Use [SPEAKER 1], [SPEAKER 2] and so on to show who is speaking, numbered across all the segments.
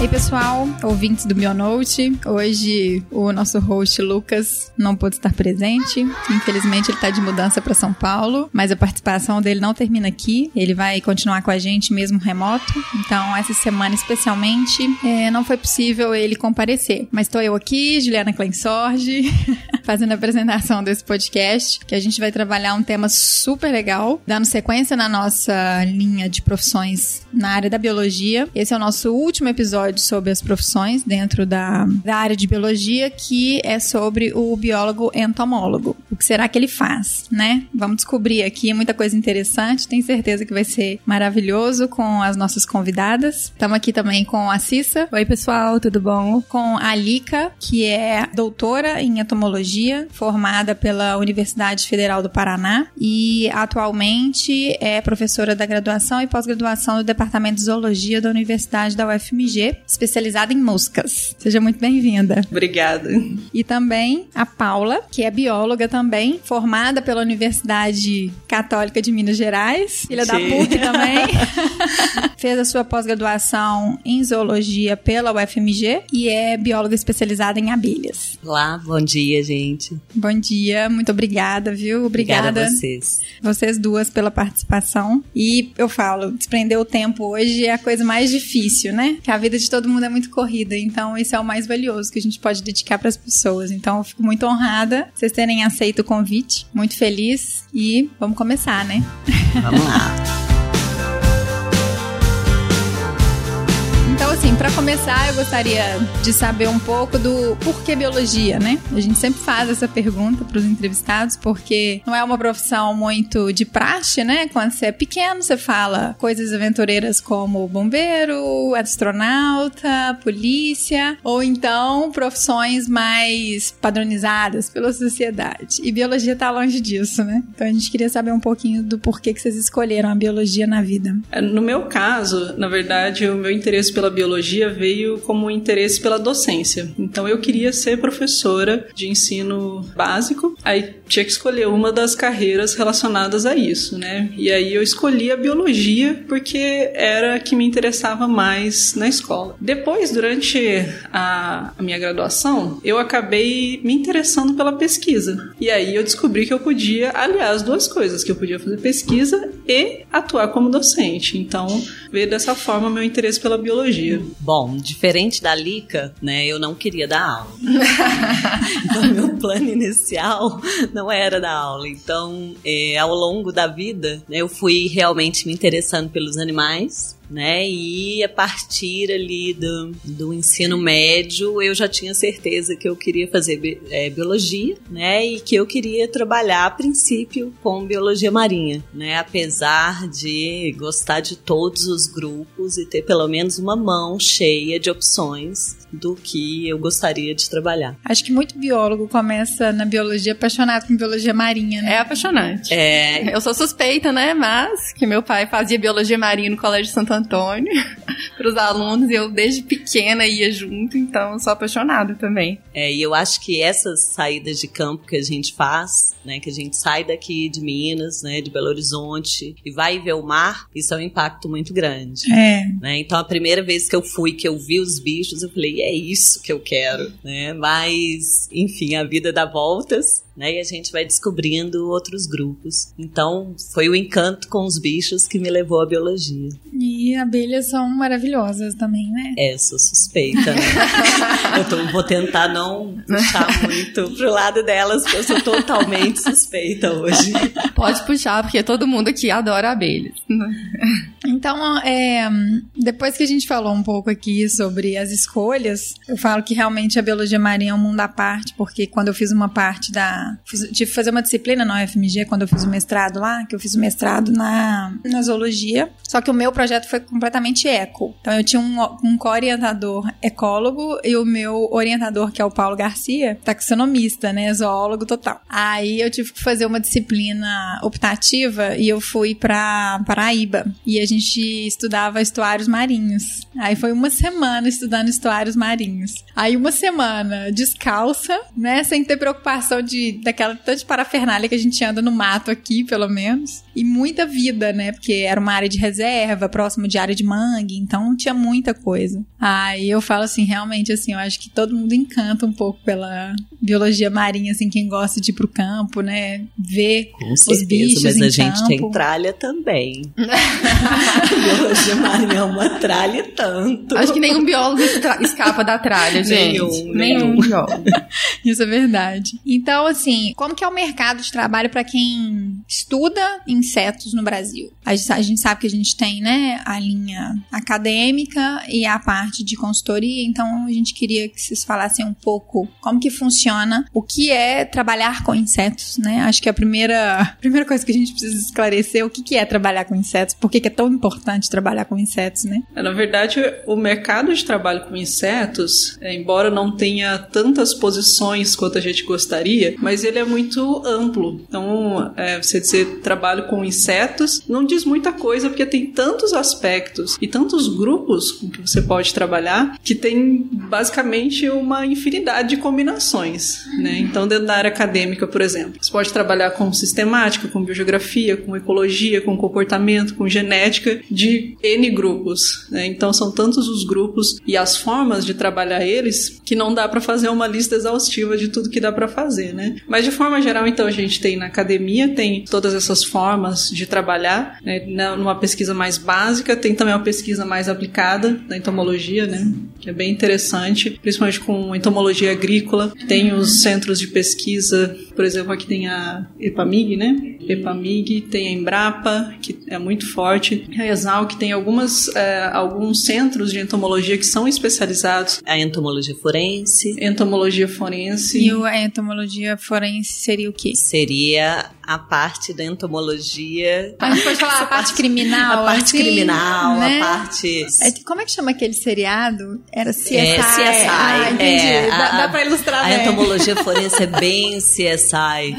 [SPEAKER 1] Ei pessoal, ouvintes do Bionote, hoje o nosso host Lucas não pôde estar presente, infelizmente ele está de mudança para São Paulo, mas a participação dele não termina aqui, ele vai continuar com a gente mesmo remoto, então essa semana especialmente é, não foi possível ele comparecer, mas estou eu aqui, Juliana Kleinsorge, fazendo a apresentação desse podcast, que a gente vai trabalhar um tema super legal, dando sequência na nossa linha de profissões na área da biologia. Esse é o nosso último episódio sobre as profissões dentro da, da área de biologia, que é sobre o biólogo entomólogo. O que será que ele faz, né? Vamos descobrir aqui muita coisa interessante, tenho certeza que vai ser maravilhoso com as nossas convidadas. Estamos aqui também com a Cissa.
[SPEAKER 2] Oi, pessoal, tudo bom?
[SPEAKER 1] Com a Lika, que é doutora em entomologia, formada pela Universidade Federal do Paraná e atualmente é professora da graduação e pós-graduação do Departamento de Zoologia da Universidade da UFMG, especializada em moscas. Seja muito bem-vinda.
[SPEAKER 3] Obrigada.
[SPEAKER 1] E também a Paula, que é bióloga também, formada pela Universidade Católica de Minas Gerais, filha Sim. da PUC também. Fez a sua pós-graduação em zoologia pela UFMG e é bióloga especializada em abelhas.
[SPEAKER 4] Olá, bom dia, gente.
[SPEAKER 1] Bom dia, muito obrigada, viu? Obrigada,
[SPEAKER 4] obrigada a vocês.
[SPEAKER 1] Vocês duas pela participação. E eu falo, desprender o tempo hoje é a coisa mais difícil, né? Que a vida de todo mundo é muito corrida, então isso é o mais valioso que a gente pode dedicar para as pessoas. Então eu fico muito honrada vocês terem aceito o convite, muito feliz e vamos começar, né?
[SPEAKER 4] Vamos lá.
[SPEAKER 1] assim, para começar, eu gostaria de saber um pouco do porquê biologia, né? A gente sempre faz essa pergunta para os entrevistados, porque não é uma profissão muito de praxe, né? Quando você é pequeno, você fala coisas aventureiras como bombeiro, astronauta, polícia, ou então profissões mais padronizadas pela sociedade. E biologia tá longe disso, né? Então a gente queria saber um pouquinho do porquê que vocês escolheram a biologia na vida.
[SPEAKER 3] É, no meu caso, na verdade, o meu interesse pela pela biologia veio como interesse pela docência. Então eu queria ser professora de ensino básico, aí tinha que escolher uma das carreiras relacionadas a isso, né? E aí eu escolhi a biologia porque era a que me interessava mais na escola. Depois, durante a, minha graduação, eu acabei me interessando pela pesquisa. E aí eu descobri que eu podia, aliás, duas coisas, que eu podia fazer pesquisa e atuar como docente. Então, veio dessa forma meu interesse pela biologia biologia.
[SPEAKER 4] Bom, diferente da Lica, né, eu não queria dar aula. então, meu plano inicial não era dar aula. Então, é, ao longo da vida, né, eu fui realmente me interessando pelos animais, né? E a partir ali do, do ensino médio, eu já tinha certeza que eu queria fazer é, biologia, né? E que eu queria trabalhar a princípio com biologia marinha, né? Apesar de gostar de todos os grupos e ter pelo menos uma mão cheia de opções do que eu gostaria de trabalhar.
[SPEAKER 1] Acho que muito biólogo começa na biologia apaixonado com biologia marinha, né?
[SPEAKER 2] É apaixonante.
[SPEAKER 4] É.
[SPEAKER 2] Eu sou suspeita, né? Mas que meu pai fazia biologia marinha no Colégio Santo Antônio para os alunos e eu desde pequena ia junto, então sou apaixonada também.
[SPEAKER 4] É, e eu acho que essas saídas de campo que a gente faz, né, que a gente sai daqui de Minas, né, de Belo Horizonte e vai ver o mar, isso é um impacto muito grande.
[SPEAKER 1] É.
[SPEAKER 4] Né? Então a primeira vez que eu fui, que eu vi os bichos, eu falei, é isso que eu quero, né? Mas, enfim, a vida dá voltas né? E a gente vai descobrindo outros grupos. Então, foi o encanto com os bichos que me levou à biologia.
[SPEAKER 1] E abelhas são maravilhosas também, né?
[SPEAKER 4] É, sou suspeita, né? eu tô, vou tentar não puxar muito pro lado delas, porque eu sou totalmente suspeita hoje.
[SPEAKER 2] Pode puxar, porque todo mundo aqui adora abelhas.
[SPEAKER 1] Então, é, depois que a gente falou um pouco aqui sobre as escolhas, eu falo que realmente a biologia marinha é um mundo à parte, porque quando eu fiz uma parte da Fiz, tive que fazer uma disciplina na UFMG quando eu fiz o mestrado lá, que eu fiz o mestrado na, na zoologia. Só que o meu projeto foi completamente eco. Então eu tinha um, um co-orientador ecólogo e o meu orientador, que é o Paulo Garcia, taxonomista, né? Zoólogo total. Aí eu tive que fazer uma disciplina optativa e eu fui pra Paraíba. E a gente estudava estuários marinhos. Aí foi uma semana estudando estuários marinhos. Aí uma semana descalça, né? Sem ter preocupação de daquela tanta parafernália que a gente anda no mato aqui, pelo menos. E muita vida, né? Porque era uma área de reserva, próximo de área de mangue, então tinha muita coisa. Aí eu falo assim, realmente, assim, eu acho que todo mundo encanta um pouco pela biologia marinha, assim, quem gosta de ir pro campo, né? Ver
[SPEAKER 4] Com
[SPEAKER 1] os
[SPEAKER 4] certeza,
[SPEAKER 1] bichos
[SPEAKER 4] mas
[SPEAKER 1] em
[SPEAKER 4] a gente
[SPEAKER 1] campo.
[SPEAKER 4] tem tralha também. Biologia marinha é uma tralha e tanto.
[SPEAKER 2] Acho que nenhum biólogo escapa da tralha, gente.
[SPEAKER 4] Nenhum,
[SPEAKER 2] nenhum
[SPEAKER 4] nenhum.
[SPEAKER 2] biólogo.
[SPEAKER 1] Isso é verdade. Então, assim, como que é o mercado de trabalho para quem estuda insetos no Brasil? A gente, sabe que a gente tem, né, a linha acadêmica e a parte de consultoria, então a gente queria que vocês falassem um pouco como que funciona, o que é trabalhar com insetos, né? Acho que a primeira, a primeira coisa que a gente precisa esclarecer é o que que é trabalhar com insetos, por que que é tão importante trabalhar com insetos, né?
[SPEAKER 3] É, Na verdade, o mercado de trabalho com insetos, é, embora não tenha tantas posições quanto a gente gostaria, mas ele é muito amplo. Então, é, você dizer trabalho com insetos não diz muita coisa, porque tem tantos aspectos e tantos grupos com que você pode trabalhar que tem basicamente uma infinidade de combinações. Né? Então, dentro da área acadêmica, por exemplo, você pode trabalhar com sistemática, com biogeografia, com ecologia, com comportamento, com genética de N grupos. né? Então, são tantos os grupos e as formas de trabalhar eles que não dá para fazer uma lista exaustiva de tudo que dá para fazer. Né? Mas, de forma geral, então, a gente tem na academia, tem todas essas formas de trabalhar. Né? Numa pesquisa mais básica, tem também uma pesquisa mais aplicada da entomologia, né? que é bem interessante, principalmente com entomologia agrícola. Tem os centros de pesquisa, por exemplo, aqui tem a EPAMIG, né? EPAMIG, tem a Embrapa, que é muito forte, a ESAL, que tem algumas, eh, alguns centros de entomologia que são especializados
[SPEAKER 4] A entomologia forense
[SPEAKER 3] entomologia forense.
[SPEAKER 1] E a entomologia forense seria o quê?
[SPEAKER 4] seria a parte da entomologia.
[SPEAKER 1] A gente pode falar a parte criminal,
[SPEAKER 4] A parte
[SPEAKER 1] assim,
[SPEAKER 4] criminal,
[SPEAKER 1] né?
[SPEAKER 4] a parte.
[SPEAKER 1] É, como é que chama aquele seriado? Era CSI.
[SPEAKER 4] É, CSI.
[SPEAKER 1] Ah, entendi.
[SPEAKER 4] é,
[SPEAKER 1] dá,
[SPEAKER 4] a-
[SPEAKER 1] dá pra ilustrar
[SPEAKER 4] A
[SPEAKER 1] bem.
[SPEAKER 4] entomologia forense é bem CSI.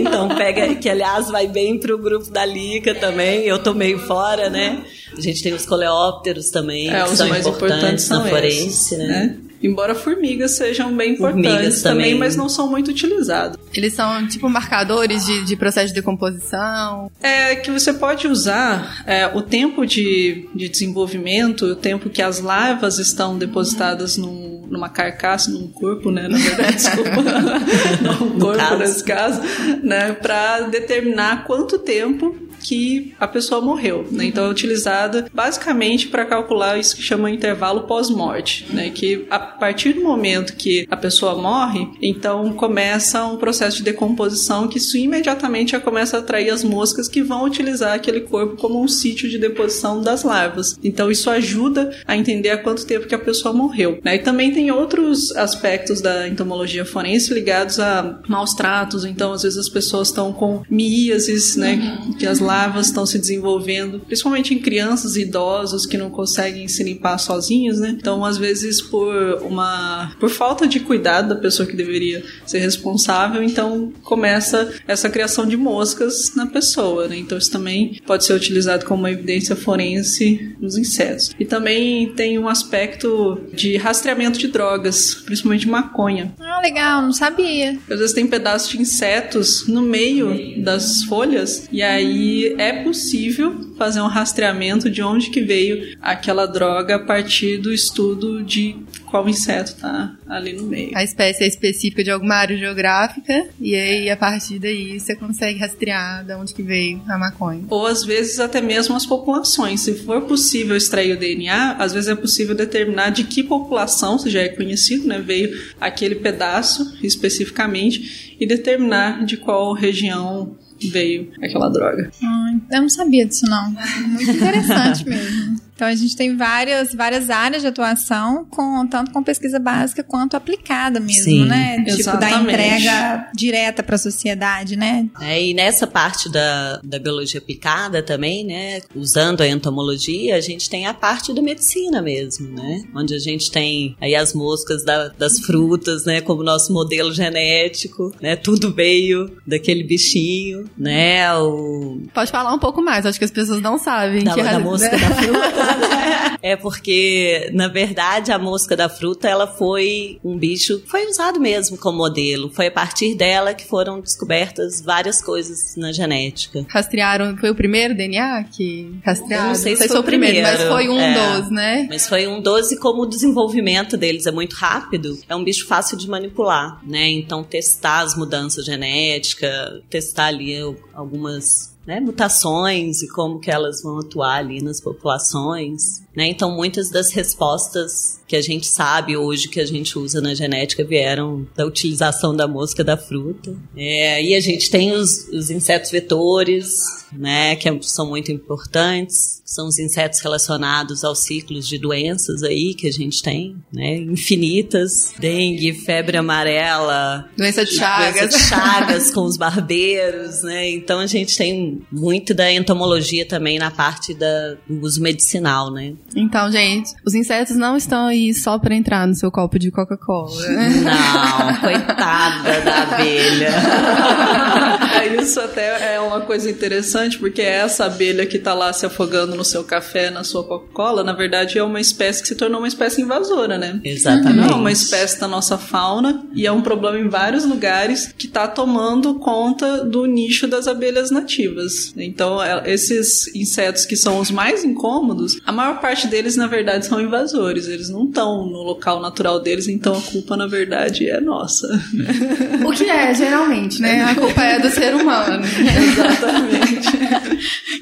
[SPEAKER 4] então pega, que aliás vai bem pro grupo da Lica também. Eu tô meio fora, né? A gente tem os coleópteros também,
[SPEAKER 3] É,
[SPEAKER 4] que
[SPEAKER 3] os
[SPEAKER 4] são
[SPEAKER 3] mais importantes
[SPEAKER 4] importantes na forense,
[SPEAKER 3] esses,
[SPEAKER 4] né?
[SPEAKER 3] Embora formigas sejam bem importantes também,
[SPEAKER 4] também.
[SPEAKER 3] mas não são muito utilizados.
[SPEAKER 2] Eles são tipo marcadores de, de processo de decomposição.
[SPEAKER 3] É que você pode usar é, o tempo de, de desenvolvimento, o tempo que as larvas estão depositadas num- numa carcaça, num corpo, né? Na verdade, desculpa. num corpo,
[SPEAKER 4] caso.
[SPEAKER 3] nesse caso, né? Para determinar quanto tempo que a pessoa morreu, né? Então é utilizada basicamente para calcular isso que chama intervalo pós-morte, né? Que a partir do momento que a pessoa morre, então começa um processo de decomposição que isso imediatamente já começa a atrair as moscas que vão utilizar aquele corpo como um sítio de deposição das larvas. Então isso ajuda a entender há quanto tempo que a pessoa morreu, né? E também tem outros aspectos da entomologia forense ligados a maus tratos, então às vezes as pessoas estão com miíases, né? Que as larvas estão se desenvolvendo, principalmente em crianças e idosos que não conseguem se limpar sozinhos, né? Então, às vezes, por uma por falta de cuidado da pessoa que deveria ser responsável, então começa essa criação de moscas na pessoa, né? Então, isso também pode ser utilizado como uma evidência forense nos insetos. E também tem um aspecto de rastreamento de drogas, principalmente maconha.
[SPEAKER 1] Ah, legal, não sabia.
[SPEAKER 3] Às vezes tem pedaços de insetos no meio das folhas e aí é possível fazer um rastreamento de onde que veio aquela droga a partir do estudo de qual inseto tá ali no meio.
[SPEAKER 2] A espécie é específica de alguma área geográfica. E aí, a partir daí, você consegue rastrear de onde que veio a maconha.
[SPEAKER 3] Ou às vezes até mesmo as populações. Se for possível extrair o DNA, às vezes é possível determinar de que população, se já é conhecido, né, veio aquele pedaço especificamente e determinar de qual região veio aquela droga.
[SPEAKER 1] Ah, eu não sabia disso, não. Muito interessante mesmo. Então a gente tem várias, várias áreas de atuação, com, tanto com pesquisa básica quanto aplicada mesmo,
[SPEAKER 4] Sim,
[SPEAKER 1] né? Tipo, da
[SPEAKER 3] exatamente.
[SPEAKER 1] entrega direta para a sociedade, né?
[SPEAKER 4] É, e nessa parte da, da biologia aplicada também, né, usando a entomologia, a gente tem a parte da medicina mesmo, né, onde a gente tem aí as moscas da- das frutas, né, como nosso modelo genético, né, tudo veio daquele bichinho, né, o
[SPEAKER 2] Pode falar um pouco mais, acho que as pessoas não sabem.
[SPEAKER 4] da,
[SPEAKER 2] que
[SPEAKER 4] da
[SPEAKER 2] ra-
[SPEAKER 4] mosca da fruta? É porque, na verdade, a mosca da fruta, ela foi um bicho, foi usado mesmo como modelo. Foi a partir dela que foram descobertas várias coisas na genética.
[SPEAKER 2] Rastrearam, foi o primeiro DNA que rastrearam?
[SPEAKER 4] Eu não sei se foi o primeiro,
[SPEAKER 2] mas foi um
[SPEAKER 4] é.
[SPEAKER 2] dos, né?
[SPEAKER 4] Mas foi um 12 como o desenvolvimento deles é muito rápido, é um bicho fácil de manipular, né? Então testar as mudanças genéticas, testar ali algumas né, mutações e como que elas vão atuar ali nas populações, né? Então muitas das respostas que a gente sabe hoje que a gente usa na genética vieram da utilização da mosca da fruta. É, e a gente tem os, os insetos vetores, né, que é- são muito importantes. São os insetos relacionados aos ciclos de doenças aí que a gente tem, né, infinitas. Dengue, febre amarela,
[SPEAKER 2] Doença de Chagas.
[SPEAKER 4] Doença de Chagas com os barbeiros, né? Então a gente tem muito da entomologia também na parte da, do uso medicinal, né?
[SPEAKER 2] Então, gente, os insetos não estão aí só pra entrar no seu copo de Coca-Cola.
[SPEAKER 4] Não, coitada da abelha.
[SPEAKER 3] É, Isso até é uma coisa interessante, porque essa abelha que tá lá se afogando no seu café, na sua Coca-Cola, na verdade é uma espécie que se tornou uma espécie invasora, né?
[SPEAKER 4] Exatamente.
[SPEAKER 3] Não é uma espécie da nossa fauna e é um problema em vários lugares que está tomando conta do nicho das abelhas nativas. Então, é- esses insetos que são os mais incômodos, a maior parte deles, na verdade, são invasores. Eles não estão no local natural deles, então a culpa, na verdade, é nossa.
[SPEAKER 2] O que é, geralmente, né? A culpa é do ser humano.
[SPEAKER 3] Exatamente.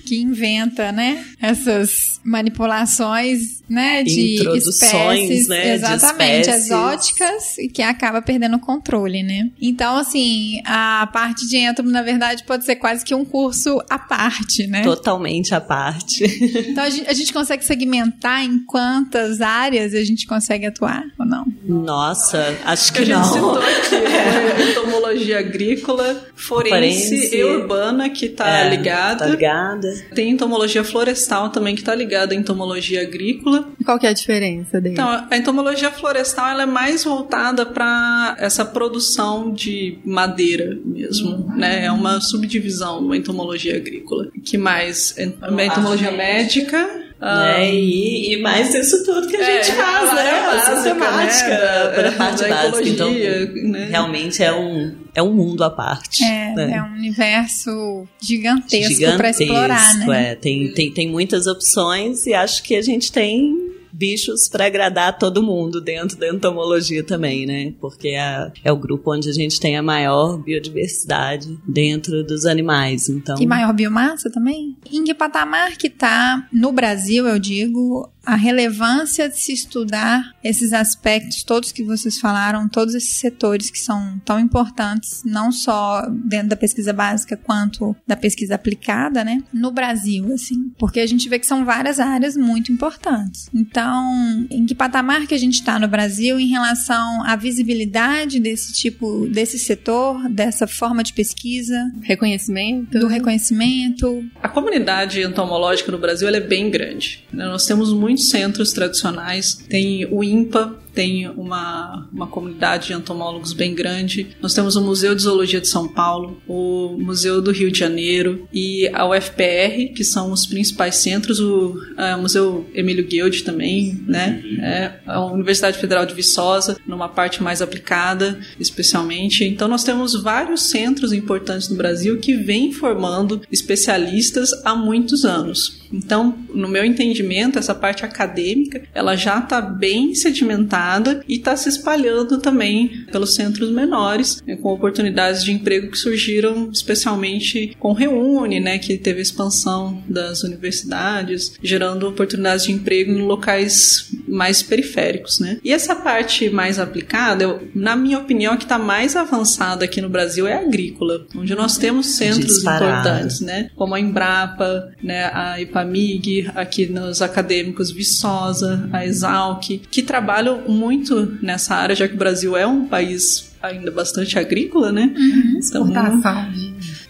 [SPEAKER 1] Que inventa, né? Essas manipulações, né? De
[SPEAKER 4] Introduções,
[SPEAKER 1] espécies,
[SPEAKER 4] né, de
[SPEAKER 1] exatamente,
[SPEAKER 4] espécies.
[SPEAKER 1] exóticas e que acaba perdendo o controle, né? Então, assim, a parte de entomo, na verdade, pode ser quase que um curso à parte, né?
[SPEAKER 4] Totalmente à parte.
[SPEAKER 1] Então a gente, a gente consegue segmentar em quantas áreas a gente consegue atuar ou não?
[SPEAKER 4] Nossa, acho
[SPEAKER 3] que a gente citou
[SPEAKER 4] não.
[SPEAKER 3] aqui foi entomologia agrícola, forense,
[SPEAKER 4] Forense.
[SPEAKER 3] e urbana, que tá
[SPEAKER 4] É,
[SPEAKER 3] ligada.
[SPEAKER 4] Tá ligada.
[SPEAKER 3] Tem entomologia florestal também, que tá ligada à entomologia agrícola.
[SPEAKER 2] Qual que é a diferença dele?
[SPEAKER 3] Então, a entomologia florestal ela é mais voltada para essa produção de madeira mesmo, né? É uma subdivisão da entomologia agrícola. Que mais? A entomologia médica. Ah,
[SPEAKER 4] né? E, e mais isso tudo que a
[SPEAKER 3] é,
[SPEAKER 4] gente faz,
[SPEAKER 3] a
[SPEAKER 4] né? A
[SPEAKER 3] básica,
[SPEAKER 4] sistemática
[SPEAKER 3] né?
[SPEAKER 4] para a parte
[SPEAKER 3] da
[SPEAKER 4] básica. Então,
[SPEAKER 3] ecologia, né?
[SPEAKER 4] realmente é um, é um mundo à parte.
[SPEAKER 1] É,
[SPEAKER 4] né?
[SPEAKER 1] é um universo gigantesco para explorar,
[SPEAKER 4] Gigantesco,
[SPEAKER 1] né?
[SPEAKER 4] é. Tem, tem, tem muitas opções e acho que a gente tem bichos para agradar todo mundo dentro da entomologia também, né? Porque é, é o grupo onde a gente tem a maior biodiversidade dentro dos animais. Então,
[SPEAKER 1] E maior biomassa também? Em que patamar que tá no Brasil, eu digo, a relevância de se estudar esses aspectos todos que vocês falaram, todos esses setores que são tão importantes, não só dentro da pesquisa básica quanto da pesquisa aplicada, né? No Brasil, assim, porque a gente vê que são várias áreas muito importantes. Então, em que patamar que a gente está no Brasil em relação à visibilidade desse tipo, desse setor, dessa forma de pesquisa,
[SPEAKER 2] Reconhecimento?
[SPEAKER 1] do reconhecimento.
[SPEAKER 3] A comunidade entomológica no Brasil ela é bem grande. né? Nós temos centros tradicionais. Tem o INPA, tem uma, uma comunidade de entomólogos bem grande. Nós temos o Museu de Zoologia de São Paulo, o Museu do Rio de Janeiro e a UFPR, que são os principais centros. O ah, Museu Emílio Guild também, né? É, a Universidade Federal de Viçosa, numa parte mais aplicada, especialmente. Então, nós temos vários centros importantes no Brasil que vêm formando especialistas há muitos anos. Então, no meu entendimento, essa parte acadêmica, ela já está bem sedimentada e está se espalhando também pelos centros menores, né, com oportunidades de emprego que surgiram especialmente com Reúne, né, que teve expansão das universidades, gerando oportunidades de emprego em locais mais periféricos, né? E essa parte mais aplicada, eu, na minha opinião, a que está mais avançada aqui no Brasil é a agrícola, onde nós temos centros Disparado. importantes, né? Como a Embrapa, né, a Ipamig, aqui nos acadêmicos Viçosa, a Exalc, que trabalham muito nessa área, já que o Brasil é um país ainda bastante agrícola, né?
[SPEAKER 2] Uhum, então,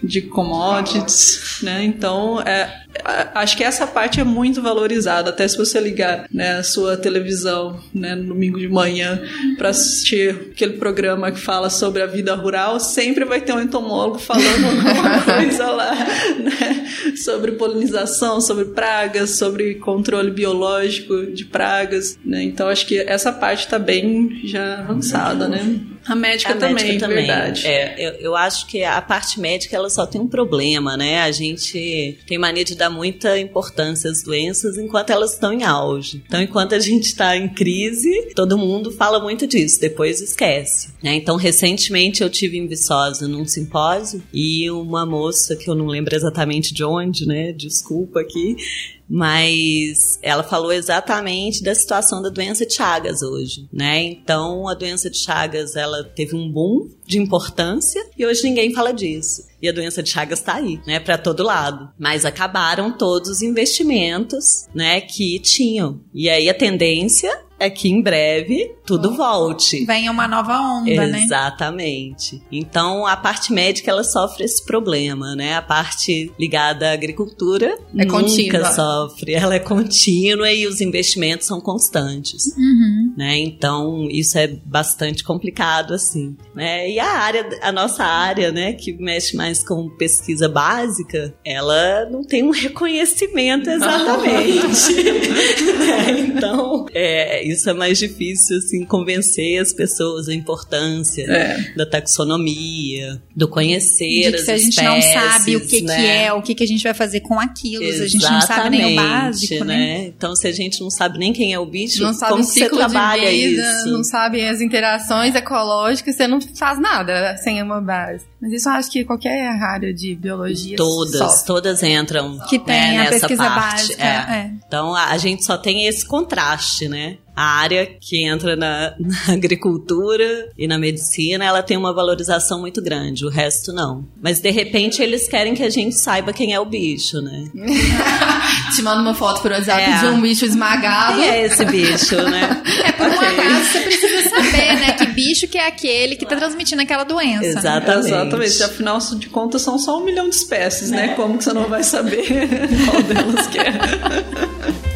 [SPEAKER 3] de commodities, né? Então, é, acho que essa parte é muito valorizada. Até se você ligar né, a sua televisão né, no domingo de manhã para assistir aquele programa que fala sobre a vida rural, sempre vai ter um entomólogo falando alguma coisa lá né, sobre polinização, sobre pragas, sobre controle biológico de pragas. Né? Então, acho que essa parte está bem já avançada, né? A médica a também, médica também. verdade.
[SPEAKER 4] É, eu, eu acho que a parte médica ela só tem um problema, né? A gente tem mania de dar muita importância às doenças enquanto elas estão em auge. Então, enquanto a gente está em crise, todo mundo fala muito disso, depois esquece. Né? Então, recentemente eu tive em Viçosa num simpósio e uma moça que eu não lembro exatamente de onde, né? Desculpa aqui mas ela falou exatamente da situação da doença de Chagas hoje, né? Então a doença de Chagas ela teve um boom de importância e hoje ninguém fala disso. E a doença de Chagas está aí, né, para todo lado. Mas acabaram todos os investimentos, né, que tinham. E aí a tendência é que em breve tudo volte.
[SPEAKER 1] Venha uma nova onda,
[SPEAKER 4] Exatamente.
[SPEAKER 1] né?
[SPEAKER 4] Exatamente. Então a parte médica ela sofre esse problema, né? A parte ligada à agricultura é nunca contínua. sofre, ela é contínua e os investimentos são constantes,
[SPEAKER 1] uhum.
[SPEAKER 4] Né? Então isso é bastante complicado assim, né? E a área, a nossa área, né, que mexe mais com pesquisa básica, ela não tem um reconhecimento exatamente. né? Então é, isso é mais difícil, assim, convencer as pessoas da importância é. da taxonomia, do conhecer
[SPEAKER 1] de
[SPEAKER 4] que se
[SPEAKER 1] a gente não sabe o que, né? que é, o que, que a gente vai fazer com aquilo, Exatamente, a gente não sabe nem o básico, né? né?
[SPEAKER 4] Então, se a gente não sabe nem quem é o bicho, não sabe como o ciclo você trabalha de vida, isso?
[SPEAKER 2] Não sabe as interações ecológicas, você não faz nada sem uma base. Mas isso eu acho que qualquer área de biologia
[SPEAKER 4] Todas,
[SPEAKER 2] sofre.
[SPEAKER 4] todas entram
[SPEAKER 1] que tem
[SPEAKER 4] né,
[SPEAKER 1] a pesquisa
[SPEAKER 4] parte.
[SPEAKER 1] básica. É.
[SPEAKER 4] É. Então a, a gente só tem esse contraste, né? A área que entra na, na, agricultura e na medicina, ela tem uma valorização muito grande, o resto não. Mas de repente eles querem que a gente saiba quem é o bicho, né?
[SPEAKER 2] Te manda uma foto por WhatsApp é. de um bicho esmagado.
[SPEAKER 4] Quem é esse bicho, né?
[SPEAKER 1] É por okay. um acaso você precisa saber, né? Que bicho que é aquele que tá transmitindo aquela doença.
[SPEAKER 4] Exatamente.
[SPEAKER 3] Né? Exatamente. Afinal de contas, são só um milhão de espécies, né? Como que você não vai saber qual delas que é?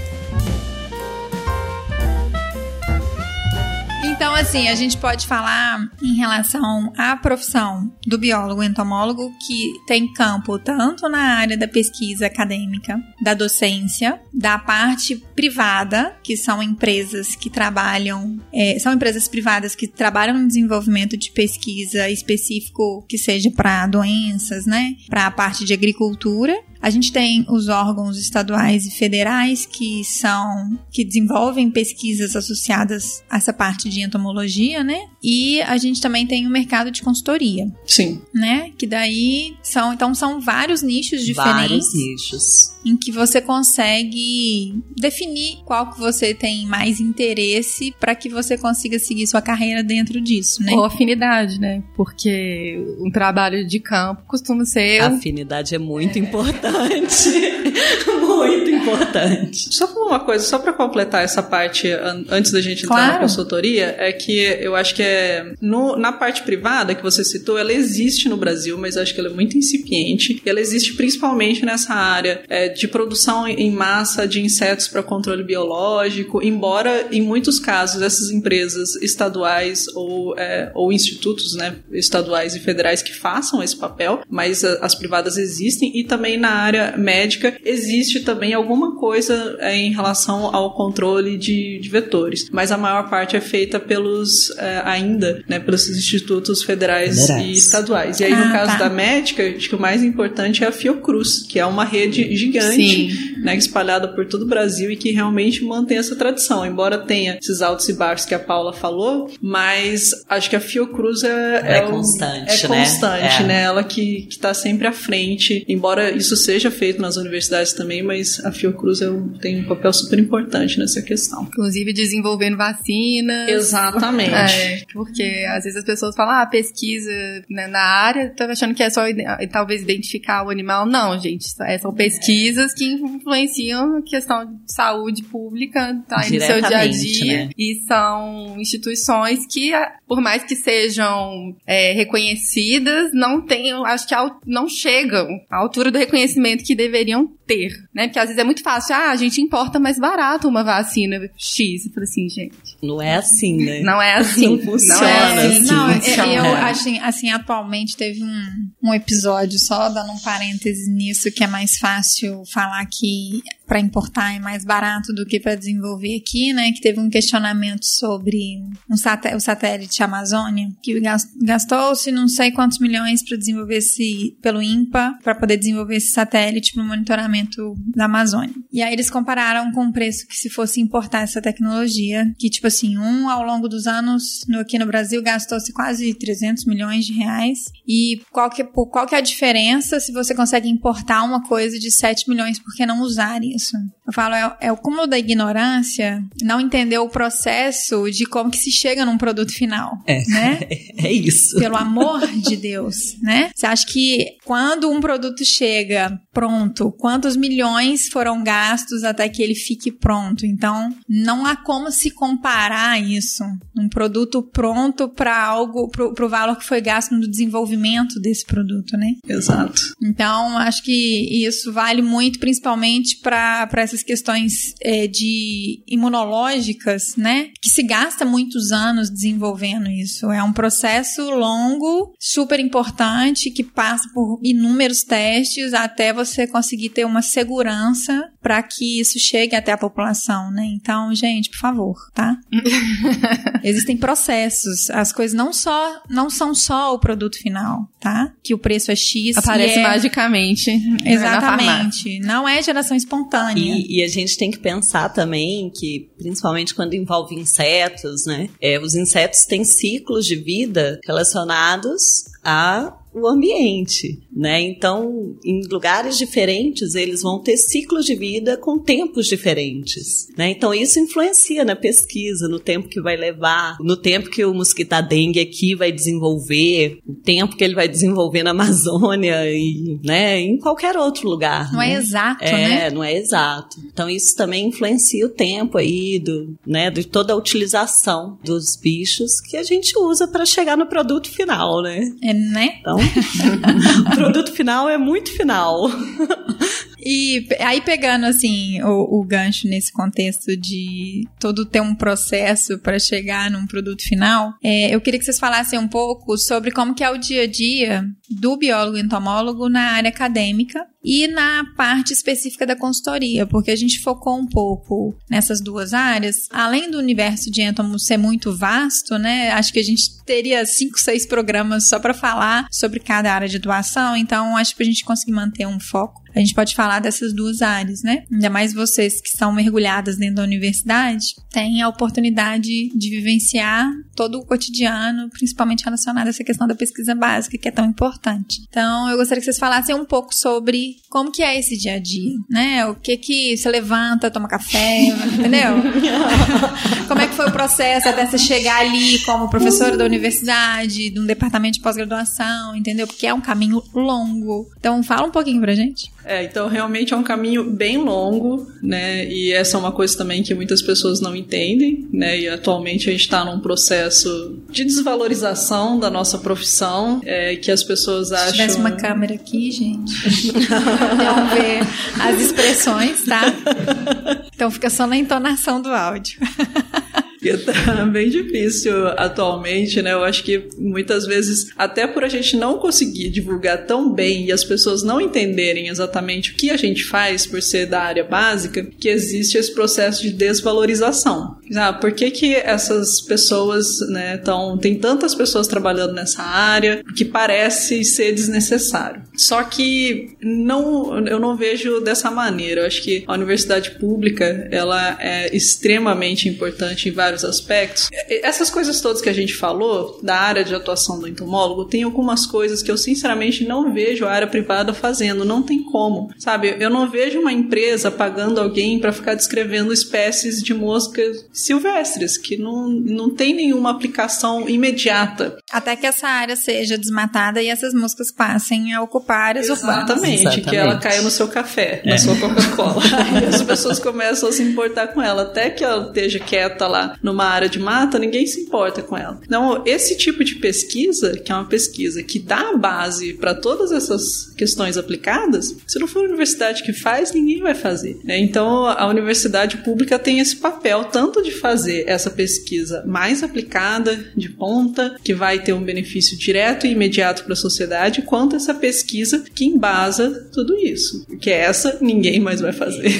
[SPEAKER 1] Então, assim, a gente pode falar em relação à profissão do biólogo entomólogo que tem campo tanto na área da pesquisa acadêmica, da docência, da parte privada, que são empresas que trabalham, é, são empresas privadas que trabalham no desenvolvimento de pesquisa específico que seja para doenças, né? Para a parte de agricultura a gente tem os órgãos estaduais e federais que são que desenvolvem pesquisas associadas a essa parte de entomologia, né? E a gente também tem o mercado de consultoria.
[SPEAKER 3] Sim.
[SPEAKER 1] Né? Que daí são, então são vários nichos diferentes.
[SPEAKER 4] Vários nichos.
[SPEAKER 1] Em que você consegue definir qual que você tem mais interesse para que você consiga seguir sua carreira dentro disso, né?
[SPEAKER 2] Ou afinidade, né? Porque um trabalho de campo costuma ser.
[SPEAKER 4] A afinidade é muito importante importante.
[SPEAKER 3] Só uma coisa, só para completar essa parte antes da gente entrar claro. na consultoria, é que eu acho que é no, na parte privada que você citou, ela existe no Brasil, mas acho que ela é muito incipiente. Ela existe principalmente nessa área é, de produção em massa de insetos para controle biológico, embora em muitos casos essas empresas estaduais ou, é, ou institutos né, estaduais e federais que façam esse papel, mas as privadas existem e também na área médica existe também alguma coisa é, em relação ao controle de, de, vetores, mas a maior parte é feita pelos é, ainda, né, pelos institutos federais, federais. e estaduais. E aí ah, no caso tá. da médica, acho que o mais importante é a Fiocruz, que é uma rede gigante, né, espalhada por todo o Brasil e que realmente mantém essa tradição, embora tenha esses altos e baixos que a Paula falou, mas acho que a Fiocruz é,
[SPEAKER 4] é, é constante,
[SPEAKER 3] é
[SPEAKER 4] né?
[SPEAKER 3] constante, né? né? Ela que está sempre à frente, embora isso seja feito nas universidades também, mas a Fiocruz é tem um papel super importante nessa questão.
[SPEAKER 2] Inclusive desenvolvendo vacinas.
[SPEAKER 3] Exatamente.
[SPEAKER 2] É, porque às vezes as pessoas falam, ah, pesquisa né, na área, tá achando que é só talvez identificar o animal. Não, gente, é, são pesquisas que influenciam a questão de saúde pública, tá no seu dia a dia. Né? E são instituições que, por mais que sejam é, reconhecidas, não tem, acho que não chegam à altura do reconhecimento que deveriam ter, né? Porque às vezes é muito fácil, ah, a gente importa mais barato uma vacina X. Eu falo assim, gente.
[SPEAKER 4] Não é assim, né?
[SPEAKER 2] Não é assim.
[SPEAKER 4] Não funciona não é assim.
[SPEAKER 1] Não, é, eu, assim, assim, atualmente teve um, um episódio, só dando um parêntese nisso, que é mais fácil falar que para importar é mais barato do que para desenvolver aqui, né? Que teve um questionamento sobre um satélite, o satélite Amazônia, que gastou-se não sei quantos milhões para desenvolver esse, pelo INPA, para poder desenvolver esse satélite para o monitoramento da Amazônia. E aí eles compararam com o preço que se fosse importar essa tecnologia, que tipo assim, um ao longo dos anos no, aqui no Brasil gastou-se quase 300 milhões de reais. E qual que, qual que é a diferença se você consegue importar uma coisa de 7 milhões, por que não usar isso? Eu falo, é, é, o cúmulo da ignorância não entender o processo de como que se chega num produto final,
[SPEAKER 4] é,
[SPEAKER 1] né?
[SPEAKER 4] É isso.
[SPEAKER 1] Pelo amor de Deus, né? Você acha que quando um produto chega pronto, quantos milhões foram gastos até que ele fique pronto? Então, não há como se comparar isso, um produto pronto para algo, para o valor que foi gasto no desenvolvimento desse produto, né?
[SPEAKER 3] Exato.
[SPEAKER 1] Então, acho que isso vale muito, principalmente para para essas questões é, de imunológicas, né? Que se gasta muitos anos desenvolvendo isso. É um processo longo, super importante, que passa por inúmeros testes até você conseguir ter uma segurança para que isso chegue até a população, né? Então, gente, por favor, tá? Existem processos. As coisas não só não são só o produto final, tá? Que o preço é X.
[SPEAKER 2] Aparece
[SPEAKER 1] é...
[SPEAKER 2] magicamente.
[SPEAKER 1] Exatamente. Não é geração espontânea espontânea.
[SPEAKER 4] E, e, a gente tem que pensar também que, principalmente quando envolve insetos, né? É, os insetos têm ciclos de vida relacionados a o ambiente, né? Então, em lugares diferentes, eles vão ter ciclos de vida com tempos diferentes, né? Então, isso influencia na pesquisa, no tempo que vai levar, no tempo que o mosquito dengue aqui vai desenvolver, o tempo que ele vai desenvolver na Amazônia e, né, em qualquer outro lugar.
[SPEAKER 1] Não é né? é exato,
[SPEAKER 4] é,
[SPEAKER 1] né?
[SPEAKER 4] não é exato. Então, isso também influencia o tempo aí do, né, de toda a utilização dos bichos que a gente usa para chegar no produto final, né?
[SPEAKER 1] É, né?
[SPEAKER 4] Então, produto final é muito final.
[SPEAKER 1] E aí pegando assim o, o, gancho nesse contexto de todo ter um processo para chegar num produto final, é, eu queria que vocês falassem um pouco sobre como que é o dia a dia do biólogo entomólogo na área acadêmica e na parte específica da consultoria, porque a gente focou um pouco nessas duas áreas. Além do universo de entomo ser muito vasto, né? Acho que a gente teria cinco, seis programas só para falar sobre cada área de atuação, então acho que a gente conseguir manter um foco a gente pode falar dessas duas áreas, né? Ainda mais vocês que estão mergulhadas dentro da universidade, têm a oportunidade de vivenciar todo o cotidiano, principalmente relacionado a essa questão da pesquisa básica, que é tão importante. Então, eu gostaria que vocês falassem um pouco sobre como que é esse dia a dia, né? O que que você levanta, toma café, entendeu? como é que foi o processo até você chegar ali como professora da universidade, de um departamento de pós-graduação, entendeu? Porque é um caminho longo. Então, fala um pouquinho pra gente.
[SPEAKER 3] É, então realmente é um caminho bem longo, né? E essa é uma coisa também que muitas pessoas não entendem, né? E atualmente a gente está num processo de desvalorização da nossa profissão, é, que as pessoas acham. Se
[SPEAKER 1] tivesse uma câmera aqui, gente, não ver as expressões, tá? Então fica só na entonação do áudio.
[SPEAKER 3] Porque tá bem difícil atualmente, né? Eu acho que muitas vezes, até por a gente não conseguir divulgar tão bem e as pessoas não entenderem exatamente o que a gente faz por ser da área básica, que existe esse processo de desvalorização. Ah, por que, que essas pessoas, né, tão, tem tantas pessoas trabalhando nessa área que parece ser desnecessário. Só que não, eu não vejo dessa maneira. Eu acho que a universidade pública, ela é extremamente importante em vários aspectos. Essas coisas todas que a gente falou da área de atuação do entomólogo, tem algumas coisas que eu sinceramente não vejo a área privada fazendo, não tem como. Sabe, eu não vejo uma empresa pagando alguém para ficar descrevendo espécies de moscas silvestres, que não, não tem nenhuma aplicação imediata.
[SPEAKER 1] Até que essa área seja desmatada e essas moscas passem a ocupar áreas urbanas.
[SPEAKER 3] Exatamente,
[SPEAKER 4] Exatamente.
[SPEAKER 3] que ela caia no seu café, na sua Coca-Cola. Aí as pessoas começam a se importar com ela. Até que ela esteja quieta lá numa área de mata, ninguém se importa com ela. Então, esse tipo de pesquisa, que é uma pesquisa que dá a base para todas essas questões aplicadas, se não for a universidade que faz, ninguém vai fazer. né? Então, a universidade pública tem esse papel tanto de fazer essa pesquisa mais aplicada, de ponta, que vai ter um benefício direto e imediato para a sociedade, quanto essa pesquisa que embasa tudo isso. Porque essa ninguém mais vai fazer.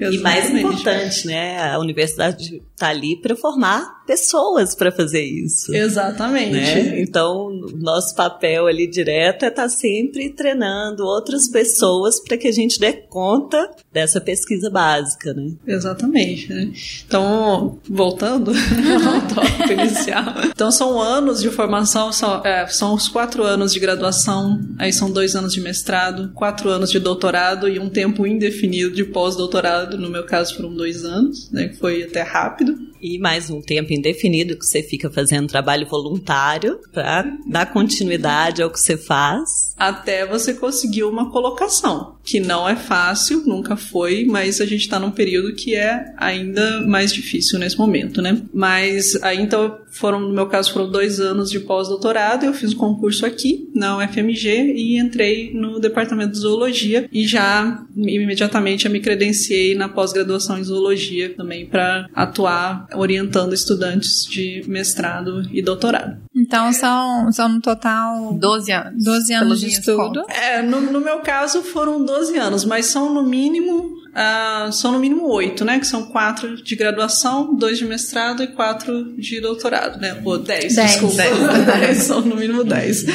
[SPEAKER 4] E mais importante, né? A universidade está ali para formar pessoas para fazer isso.
[SPEAKER 3] Exatamente.
[SPEAKER 4] né? Então, nosso papel ali direto é estar sempre treinando outras pessoas para que a gente dê conta dessa pesquisa básica, né?
[SPEAKER 3] Exatamente. né? Então, voltando ao tópico inicial. Então, são anos de formação, são, é, são os quatro anos de graduação, aí são dois anos de mestrado, quatro anos de doutorado e um tempo indefinido de pós-doutorado. No meu caso, foram dois anos, né? Que foi até rápido.
[SPEAKER 4] E mais um tempo indefinido que você fica fazendo trabalho voluntário para dar continuidade ao que você faz.
[SPEAKER 3] até você conseguir uma colocação, que não é fácil, nunca foi, mas a gente está num período que é ainda mais difícil nesse momento, né? Mas aí então foram, no meu caso, foram dois anos de pós-doutorado, eu fiz o concurso aqui na UFMG e entrei no departamento de zoologia e já imediatamente eu me credenciei na pós-graduação em zoologia também para atuar orientando estudantes de mestrado e doutorado.
[SPEAKER 1] Então são, são no total
[SPEAKER 2] 12 anos.
[SPEAKER 1] 12 anos de estudo.
[SPEAKER 3] É, no, no meu caso foram 12 anos, mas são no mínimo. Ah, são no mínimo oito, né? Que são quatro de graduação, dois de mestrado e quatro de doutorado, né? Ou dez,
[SPEAKER 1] Dez.
[SPEAKER 3] desculpa. Dez, são no mínimo dez. né?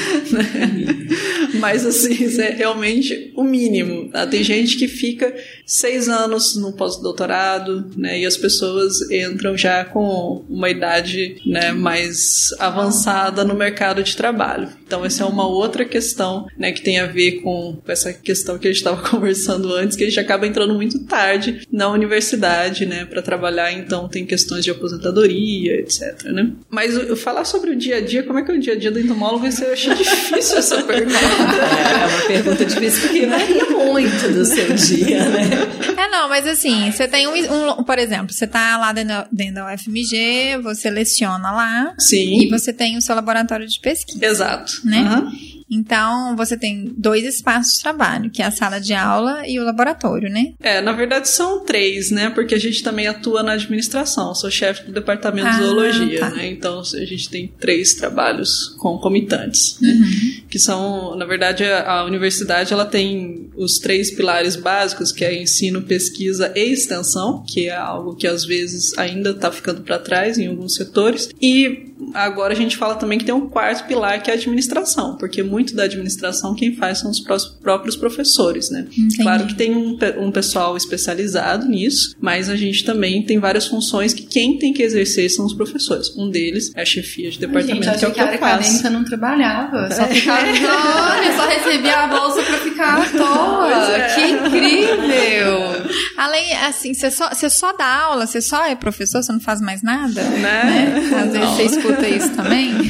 [SPEAKER 3] Mas assim, isso é realmente o mínimo. tá? Tem gente que fica seis anos no pós-doutorado, né? E as pessoas entram já com uma idade né, mais avançada no mercado de trabalho. Então, essa é uma outra questão, né, que tem a ver com essa questão que a gente estava conversando antes, que a gente acaba entrando muito tarde na universidade, né, para trabalhar. Então, tem questões de aposentadoria, etc, né? Mas falar sobre o dia a dia, como é que é o dia a dia do entomólogo? Isso eu achei difícil essa pergunta.
[SPEAKER 4] É uma pergunta difícil porque varia muito do seu dia, né?
[SPEAKER 1] É, não, mas assim, você tem um, um- Por exemplo, você tá lá dentro, da- dentro da UFMG, você leciona lá
[SPEAKER 3] Sim.
[SPEAKER 1] e você tem o seu laboratório de pesquisa.
[SPEAKER 3] Exato.
[SPEAKER 1] Né?
[SPEAKER 3] Aham.
[SPEAKER 1] Então, você tem dois espaços de trabalho, que é a sala de aula e o laboratório, né?
[SPEAKER 3] É, na verdade são três, né? Porque a gente também atua na administração. Sou chefe do departamento
[SPEAKER 1] Ah,
[SPEAKER 3] de zoologia,
[SPEAKER 1] tá.
[SPEAKER 3] né? Então a gente tem três trabalhos concomitantes, né?
[SPEAKER 1] Uhum.
[SPEAKER 3] Que são, na verdade, a, a universidade ela tem os três pilares básicos, que é ensino, pesquisa e extensão, que é algo que às vezes ainda está ficando para trás em alguns setores. E agora a gente fala também que tem um quarto pilar, que é a administração, porque muito da administração quem faz são os próprios professores, né?
[SPEAKER 1] Entendi.
[SPEAKER 3] Claro que tem um, um pessoal especializado nisso, mas a gente também tem várias funções que quem tem que exercer são os professores. Um deles é a chefia de departamento,
[SPEAKER 2] Gente,
[SPEAKER 3] que é o
[SPEAKER 2] que
[SPEAKER 3] que
[SPEAKER 2] a área
[SPEAKER 3] eu faço.
[SPEAKER 2] acadêmica não trabalhava. Só ficava, olha, só recebia a bolsa pra ficar à toa.
[SPEAKER 3] É.
[SPEAKER 2] Que incrível!
[SPEAKER 1] Além, assim, você só, você só dá aula, você só é professor, você não faz mais nada?
[SPEAKER 3] Né?
[SPEAKER 1] Às vezes
[SPEAKER 3] Não.
[SPEAKER 1] você escuta isso também.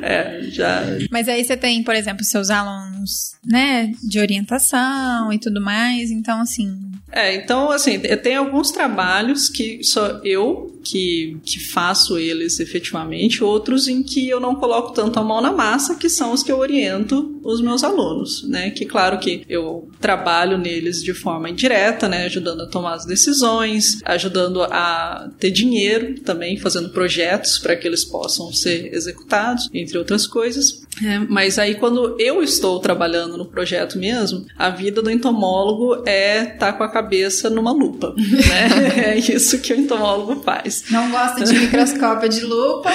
[SPEAKER 3] É, já.
[SPEAKER 1] Mas aí você tem, por exemplo, seus alunos, né, de orientação e tudo mais. Então, assim,
[SPEAKER 3] É, então, assim, tem alguns trabalhos que sou eu que, que faço eles efetivamente, outros em que eu não coloco tanto a mão na massa, que são os que eu oriento os meus alunos, né? Que claro que eu trabalho neles de forma indireta, né? Ajudando a tomar as decisões, ajudando a ter dinheiro também, fazendo projetos para que eles possam ser executados, entre outras coisas. É, mas aí quando eu estou trabalhando no projeto mesmo, a vida do entomólogo é estar tá com a cabeça numa lupa, né? é isso que o entomólogo faz.
[SPEAKER 1] Não gosta de microscópio de lupa,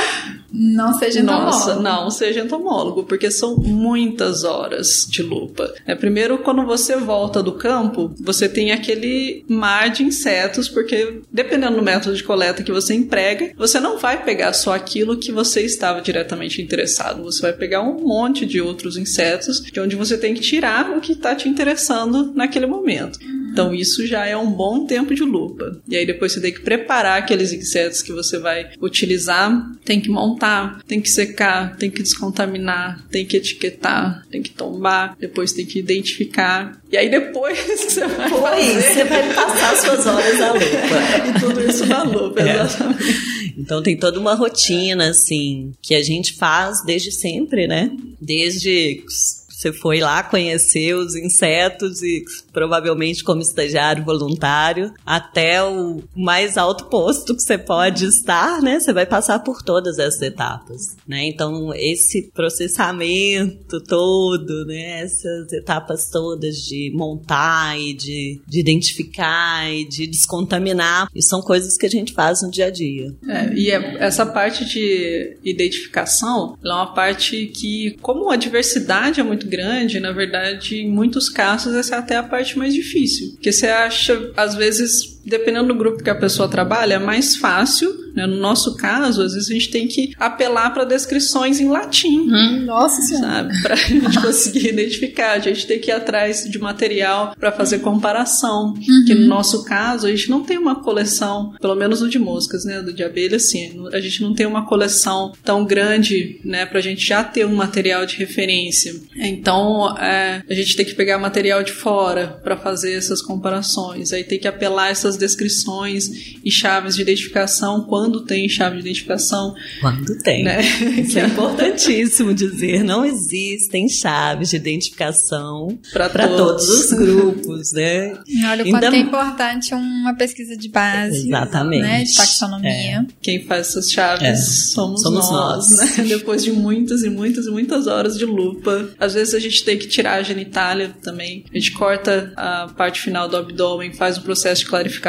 [SPEAKER 1] não seja entomólogo.
[SPEAKER 3] Nossa, não seja entomólogo, porque são muitas horas de lupa. É, primeiro, quando você volta do campo, você tem aquele mar de insetos, porque dependendo do método de coleta que você emprega, você não vai pegar só aquilo que você estava diretamente interessado. Você vai pegar um monte de outros insetos, de onde você tem que tirar o que está te interessando naquele momento. Então isso já é um bom tempo de lupa. E aí depois você tem que preparar aqueles insetos que você vai utilizar, tem que montar, tem que secar, tem que descontaminar, tem que etiquetar, tem que tombar, depois tem que identificar. E aí depois você vai fazer...
[SPEAKER 4] você vai passar suas horas na lupa.
[SPEAKER 3] e tudo isso na lupa,
[SPEAKER 4] É.
[SPEAKER 3] exatamente.
[SPEAKER 4] Então tem toda uma rotina, assim, que a gente faz desde sempre, né? Desde você foi lá conhecer os insetos e provavelmente como estagiário voluntário até o mais alto posto que você pode estar, né? Você vai passar por todas essas etapas, né? Então esse processamento todo, né? Essas etapas todas de montar e de, de identificar e de descontaminar, e são coisas que a gente faz no dia a dia.
[SPEAKER 3] É, e é- essa parte de identificação é uma parte que, como a diversidade é muito grande, na verdade, em muitos casos, essa é até a parte mais difícil. Porque você acha, às vezes, dependendo do grupo que a pessoa trabalha, é mais fácil. Né? No nosso caso, às vezes a gente tem que apelar para descrições em latim
[SPEAKER 2] Nossa senhora.
[SPEAKER 3] sabe? Pra gente conseguir identificar. A gente tem que ir atrás de material para fazer comparação. Que no nosso caso, a gente não tem uma coleção, pelo menos no de moscas, né? Do de abelha, sim. A gente não tem uma coleção tão grande, né? Pra gente já ter um material de referência. Então, é, a gente tem que pegar material de fora para fazer essas comparações. Aí tem que apelar essas descrições e chaves de identificação quando tem chave de identificação,
[SPEAKER 4] Quando tem.
[SPEAKER 3] né?
[SPEAKER 4] Isso é importantíssimo dizer. Não existem chaves de identificação para
[SPEAKER 3] todos.
[SPEAKER 4] todos. os grupos, né?
[SPEAKER 1] Olha o
[SPEAKER 4] Ainda-
[SPEAKER 1] quanto que é importante uma pesquisa de base.
[SPEAKER 4] Exatamente.
[SPEAKER 1] Né, de taxonomia.
[SPEAKER 3] Quem faz essas chaves
[SPEAKER 4] É,
[SPEAKER 3] somos,
[SPEAKER 4] somos
[SPEAKER 3] nós,
[SPEAKER 4] nós.
[SPEAKER 3] né? Depois de muitas e muitas e muitas horas de lupa. Às vezes a gente tem que tirar a genitália também. A gente corta a parte final do abdômen, faz um processo de clarificação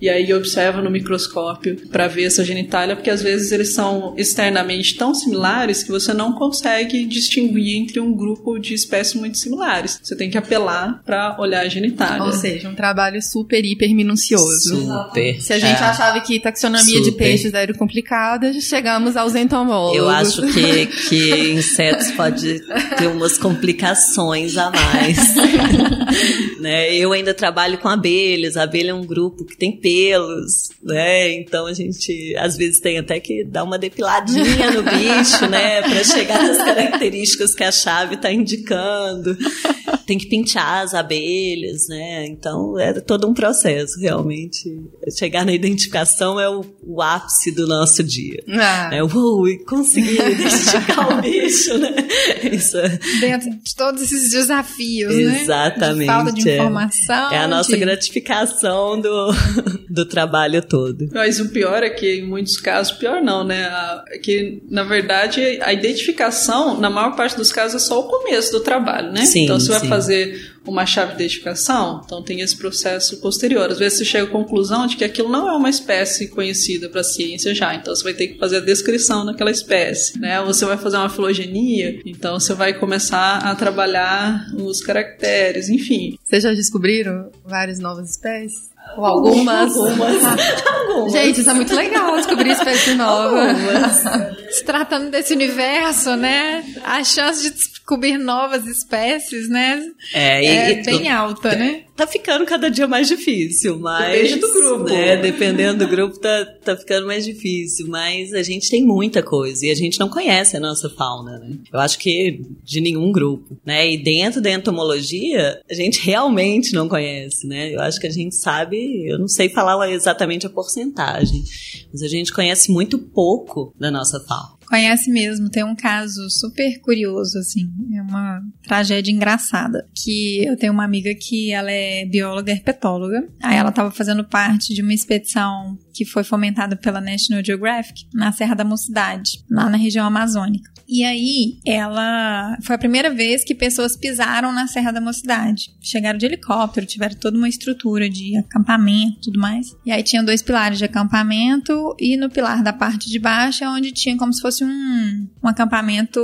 [SPEAKER 3] e aí observa no microscópio para ver essa genitália, porque às vezes eles são externamente tão similares que você não consegue distinguir entre um grupo de espécies muito similares. Você tem que apelar para olhar a genitália.
[SPEAKER 2] Ou seja, um trabalho super, hiper minucioso.
[SPEAKER 4] Super.
[SPEAKER 2] Se a gente
[SPEAKER 4] É.
[SPEAKER 2] achava que taxonomia de
[SPEAKER 4] Super.
[SPEAKER 2] peixes era complicada, chegamos aos entomólogos.
[SPEAKER 4] Eu acho que, que insetos pode ter umas complicações a mais. né? Eu ainda trabalho com abelhas. A abelha é um grupo que tem pelos, né? Então a gente às vezes tem até que dar uma depiladinha no bicho, né? Para chegar nas características que a chave está indicando. Tem que pentear as abelhas, né? Então é todo um processo, realmente. Chegar na identificação é o, o ápice do nosso dia.
[SPEAKER 2] Ah,
[SPEAKER 4] É, uou, e consegui identificar o bicho, né? Isso é,
[SPEAKER 1] Dentro de todos esses desafios, né?
[SPEAKER 4] Exatamente,
[SPEAKER 1] De falta de
[SPEAKER 4] é.
[SPEAKER 1] informação.
[SPEAKER 4] é a nossa
[SPEAKER 1] de...
[SPEAKER 4] gratificação do, do trabalho todo.
[SPEAKER 3] Mas o pior é que, em muitos casos, pior não, né? É que, na verdade, a identificação, na maior parte dos casos, é só o começo do trabalho, né?
[SPEAKER 4] Sim,
[SPEAKER 3] então, você vai
[SPEAKER 4] sim.
[SPEAKER 3] fazer uma chave de identificação, então tem esse processo posterior. Às vezes você chega à conclusão de que aquilo não é uma espécie conhecida para a ciência já, então você vai ter que fazer a descrição daquela espécie, né? Ou você vai fazer uma filogenia, então você vai começar a trabalhar os caracteres, enfim.
[SPEAKER 2] Vocês já descobriram várias novas espécies? Ou algumas? Gente, isso é muito legal, descobrir espécie nova.
[SPEAKER 1] Se tratando desse universo, né? A chance de descobrir novas espécies, né?
[SPEAKER 4] É,
[SPEAKER 1] É,
[SPEAKER 4] e,
[SPEAKER 1] bem alta, né?
[SPEAKER 4] Tá ficando cada dia mais difícil, mas.
[SPEAKER 3] Depende do grupo.
[SPEAKER 4] Né, dependendo do grupo, tá, tá ficando mais difícil. Mas a gente tem muita coisa e a gente não conhece a nossa fauna, né? Eu acho que de nenhum grupo, né? E dentro da entomologia, a gente realmente não conhece, né? Eu acho que a gente sabe, eu não sei falar exatamente a porcentagem, mas a gente conhece muito pouco da nossa fauna.
[SPEAKER 1] Conhece mesmo, tem um caso super curioso, assim, é uma tragédia engraçada. Que eu tenho uma amiga que ela é bióloga herpetóloga, aí ela estava fazendo parte de uma expedição que foi fomentada pela National Geographic na Serra da Mocidade, lá na região amazônica. E aí, ela foi a primeira vez que pessoas pisaram na Serra da Mocidade. Chegaram de helicóptero, tiveram toda uma estrutura de acampamento e tudo mais. E aí tinham dois pilares de acampamento e no pilar da parte de baixo é onde tinha como se fosse um, um acampamento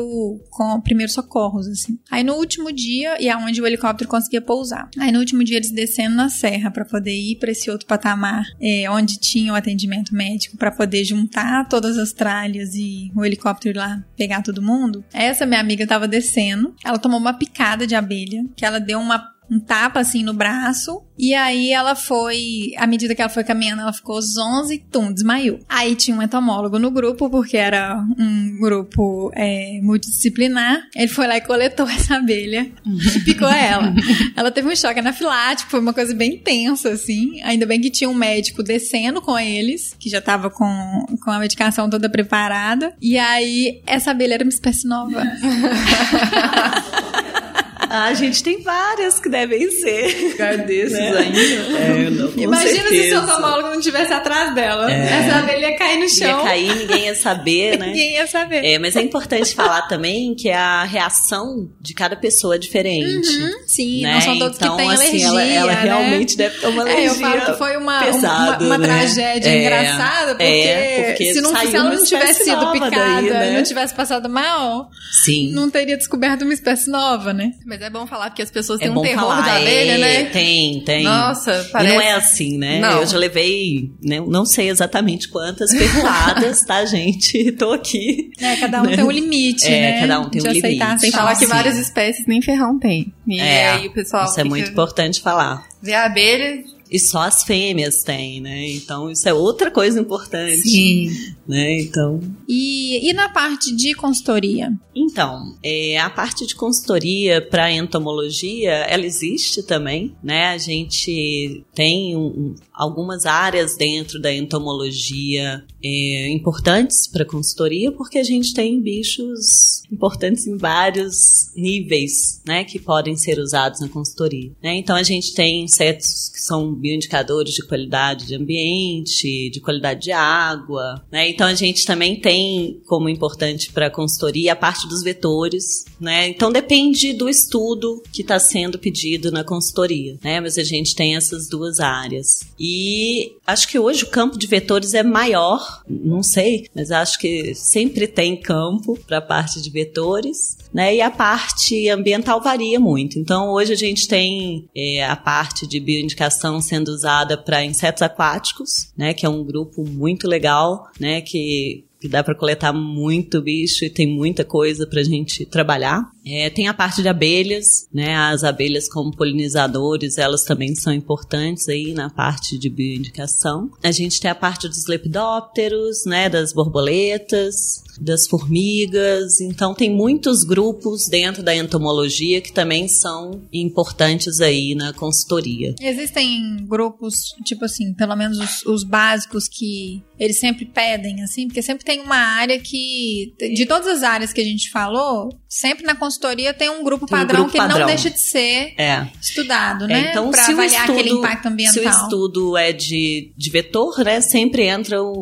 [SPEAKER 1] com primeiros socorros, assim. Aí no último dia, e é onde o helicóptero conseguia pousar. Aí no último dia eles descendo na serra para poder ir para esse outro patamar, é, onde tinha o atendimento médico para poder juntar todas as tralhas e o helicóptero lá pegar todo mundo. Essa minha amiga tava descendo, ela tomou uma picada de abelha, que ela deu uma um tapa assim no braço. E aí ela foi, à medida que ela foi caminhando, ela ficou zonza e tum, desmaiou. Aí tinha um entomólogo no grupo, porque era um grupo é, multidisciplinar. Ele foi lá e coletou essa abelha e picou ela. ela teve um choque anafilático, foi uma coisa bem tensa, assim. Ainda bem que tinha um médico descendo com eles, que já tava com, com a medicação toda preparada. E aí, essa abelha era uma espécie nova.
[SPEAKER 4] Ah, a gente tem várias que devem ser.
[SPEAKER 3] Lugar desses
[SPEAKER 4] Né?
[SPEAKER 3] ainda.
[SPEAKER 4] É, não, com
[SPEAKER 1] Imagina se
[SPEAKER 4] certeza.
[SPEAKER 1] seu entomólogo não estivesse atrás dela. Essa abelha ia cair no
[SPEAKER 4] Ia
[SPEAKER 1] chão.
[SPEAKER 4] cair, ninguém ia saber, né?
[SPEAKER 1] Ninguém ia saber.
[SPEAKER 4] É, mas é importante falar também que a reação de cada pessoa é diferente.
[SPEAKER 1] Sim,
[SPEAKER 4] né?
[SPEAKER 1] não são todos
[SPEAKER 4] então,
[SPEAKER 1] que têm
[SPEAKER 4] assim,
[SPEAKER 1] alergia,
[SPEAKER 4] ela, ela
[SPEAKER 1] né?
[SPEAKER 4] realmente deve ter uma alergia.
[SPEAKER 1] É, eu falo que foi uma,
[SPEAKER 4] pesada,
[SPEAKER 1] uma, uma
[SPEAKER 4] né?
[SPEAKER 1] tragédia
[SPEAKER 4] É,
[SPEAKER 1] engraçada, porque,
[SPEAKER 4] é, porque
[SPEAKER 1] se, não, se ela não tivesse sido picada
[SPEAKER 4] daí, né?
[SPEAKER 1] e não tivesse passado mal,
[SPEAKER 4] Sim.
[SPEAKER 1] não teria descoberto uma espécie nova, né?
[SPEAKER 2] Mas é bom falar porque as pessoas
[SPEAKER 4] É
[SPEAKER 2] têm um
[SPEAKER 4] bom
[SPEAKER 2] terror
[SPEAKER 4] falar,
[SPEAKER 2] da abelha,
[SPEAKER 4] é,
[SPEAKER 2] né?
[SPEAKER 4] Tem, tem.
[SPEAKER 2] Nossa,
[SPEAKER 4] E
[SPEAKER 2] parece.
[SPEAKER 4] não é assim, né?
[SPEAKER 2] Não.
[SPEAKER 4] Eu já levei, né, não sei exatamente quantas perladas, tá, gente? Tô aqui.
[SPEAKER 1] É, cada um
[SPEAKER 4] Né?
[SPEAKER 1] tem um limite,
[SPEAKER 4] É,
[SPEAKER 1] né?
[SPEAKER 4] cada um tem
[SPEAKER 1] de
[SPEAKER 4] um
[SPEAKER 1] aceitar
[SPEAKER 4] limite.
[SPEAKER 2] Sem falar que
[SPEAKER 4] Sim.
[SPEAKER 2] várias espécies nem ferrão tem. E
[SPEAKER 4] É,
[SPEAKER 2] aí o pessoal
[SPEAKER 4] Isso é muito importante falar.
[SPEAKER 2] vê a abelha.
[SPEAKER 4] E só as fêmeas têm, né? Então isso é outra coisa importante,
[SPEAKER 2] Sim.
[SPEAKER 4] Né? Então,
[SPEAKER 1] E, e na parte de consultoria?
[SPEAKER 4] Então, é, a parte de consultoria para entomologia, ela existe também, né? A gente tem um- um- algumas áreas dentro da entomologia é, importantes para consultoria, porque a gente tem bichos importantes em vários níveis, né? Que podem ser usados na consultoria. né? Então, a gente tem insetos que são bioindicadores de qualidade de ambiente, de qualidade de água, né? Então, a gente também tem como importante para a consultoria a parte dos vetores, né? Então depende do estudo que está sendo pedido na consultoria, né? Mas a gente tem essas duas áreas. E acho que hoje o campo de vetores é maior, não sei, mas acho que sempre tem campo para a parte de vetores, né? E a parte ambiental varia muito. Então hoje a gente tem é, a parte de bioindicação sendo usada para insetos aquáticos, né? Que é um grupo muito legal, né? Que que dá para coletar muito bicho e tem muita coisa para a gente trabalhar. É, tem a parte de abelhas, né? As abelhas como polinizadores, elas também são importantes aí na parte de bioindicação. A gente tem a parte dos lepidópteros, né? Das borboletas, das formigas. Então tem muitos grupos dentro da entomologia que também são importantes aí na consultoria.
[SPEAKER 1] Existem grupos, tipo assim, pelo menos os, os básicos que eles sempre pedem, assim, porque sempre tem uma área que. De todas as áreas que a gente falou, sempre na consultoria tem um grupo
[SPEAKER 4] Tem um
[SPEAKER 1] padrão
[SPEAKER 4] grupo
[SPEAKER 1] que
[SPEAKER 4] padrão.
[SPEAKER 1] não deixa de ser
[SPEAKER 4] É.
[SPEAKER 1] estudado,
[SPEAKER 4] É,
[SPEAKER 1] né?
[SPEAKER 4] então,
[SPEAKER 1] pra
[SPEAKER 4] se o,
[SPEAKER 1] avaliar
[SPEAKER 4] estudo,
[SPEAKER 1] aquele impacto
[SPEAKER 4] se o
[SPEAKER 1] ambiental.
[SPEAKER 4] estudo é de, de vetor, né, sempre entram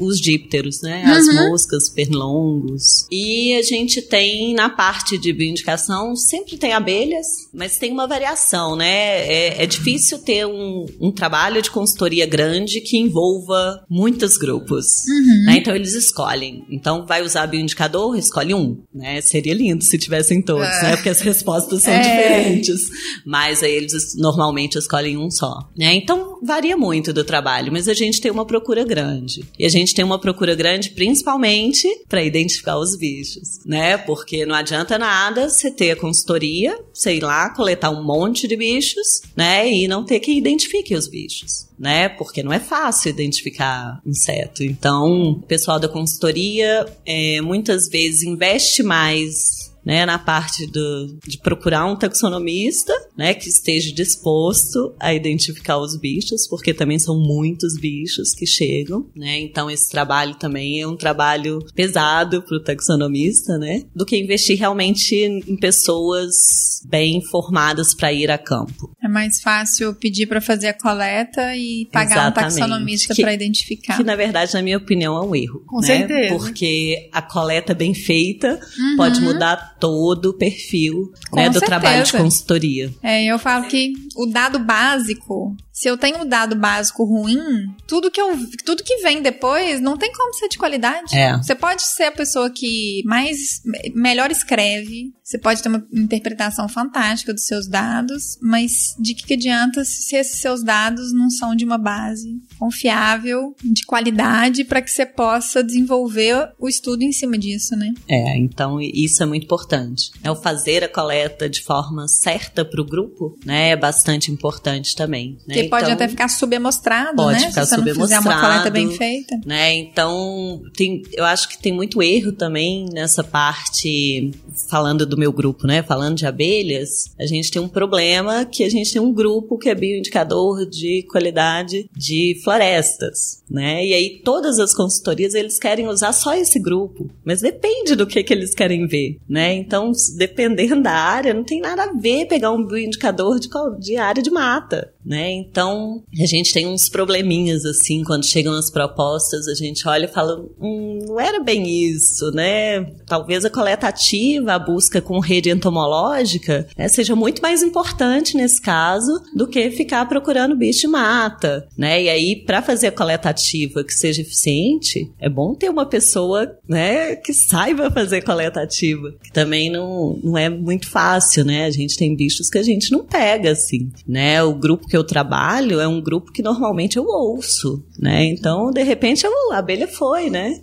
[SPEAKER 4] os dípteros, né, as
[SPEAKER 1] Uhum.
[SPEAKER 4] moscas, pernilongos. E a gente tem, na parte de bioindicação, sempre tem abelhas, mas tem uma variação, né? É, é difícil ter um, um trabalho de consultoria grande que envolva muitos grupos,
[SPEAKER 1] Uhum.
[SPEAKER 4] né? Então, eles escolhem. Então, vai usar bioindicador, escolhe um, né? Seria lindo lindo se tivessem todos,
[SPEAKER 2] É.
[SPEAKER 4] né? Porque as respostas são
[SPEAKER 1] É.
[SPEAKER 4] diferentes. Mas aí eles normalmente escolhem um só, né? Então varia muito do trabalho, mas a gente tem uma procura grande. E a gente tem uma procura grande principalmente para identificar os bichos, né? Porque não adianta nada você ter a consultoria, sei lá, coletar um monte de bichos, né? E não ter que identifique os bichos. Né? Porque não é fácil identificar inseto. Então, o pessoal da consultoria é, muitas vezes investe mais né, na parte do, de procurar um taxonomista, né, que esteja disposto a identificar os bichos, porque também são muitos bichos que chegam, né, então esse trabalho também é um trabalho pesado para o taxonomista, né, do que investir realmente em pessoas bem formadas para ir a campo.
[SPEAKER 1] É mais fácil pedir para fazer a coleta e pagar
[SPEAKER 4] Exatamente.
[SPEAKER 1] um taxonomista para identificar.
[SPEAKER 4] Que na verdade, na minha opinião, é um erro.
[SPEAKER 2] Com
[SPEAKER 4] né?
[SPEAKER 2] certeza.
[SPEAKER 4] Porque a coleta bem feita pode mudar todo o perfil né, do
[SPEAKER 1] certeza.
[SPEAKER 4] trabalho de consultoria.
[SPEAKER 1] É, eu falo que o dado básico, se eu tenho um dado básico ruim, tudo que eu, tudo que vem depois não tem como ser de qualidade.
[SPEAKER 4] É.
[SPEAKER 1] Você pode ser a pessoa que mais melhor escreve, você pode ter uma interpretação fantástica dos seus dados, mas de que, que adianta se esses seus dados não são de uma base confiável, de qualidade, para que você possa desenvolver o estudo em cima disso, né?
[SPEAKER 4] É, então isso é muito importante. É o fazer a coleta de forma certa para o grupo, né, é bastante importante também. Né?
[SPEAKER 1] Porque pode
[SPEAKER 4] Então,
[SPEAKER 1] até ficar subamostrado,
[SPEAKER 4] pode
[SPEAKER 1] né?
[SPEAKER 4] ficar
[SPEAKER 1] se você não fizer uma coleta bem feita.
[SPEAKER 4] né? Então, tem, eu acho que tem muito erro também nessa parte, falando do meu grupo, né? Falando de abelhas, a gente tem um problema que a gente tem um grupo que é bioindicador de qualidade de florestas, né? E aí todas as consultorias eles querem usar só esse grupo, mas depende do que que eles querem ver, né? Então, dependendo da área, não tem nada a ver pegar um bioindicador de, de área de mata, né? Então, a gente tem uns probleminhas assim quando chegam as propostas, a gente olha e fala, hum, não era bem isso, né? Talvez a coleta ativa, a busca com rede entomológica, né, seja muito mais importante nesse caso do que ficar procurando bicho de mata, né? E aí, para fazer a coleta ativa que seja eficiente, é bom ter uma pessoa, né, que saiba fazer coleta ativa, que também não, não é muito fácil, né? A gente tem bichos que a gente não pega, assim, né? O grupo que eu trabalho é um grupo que normalmente eu ouço, né? Então, de repente, eu, a abelha foi, né?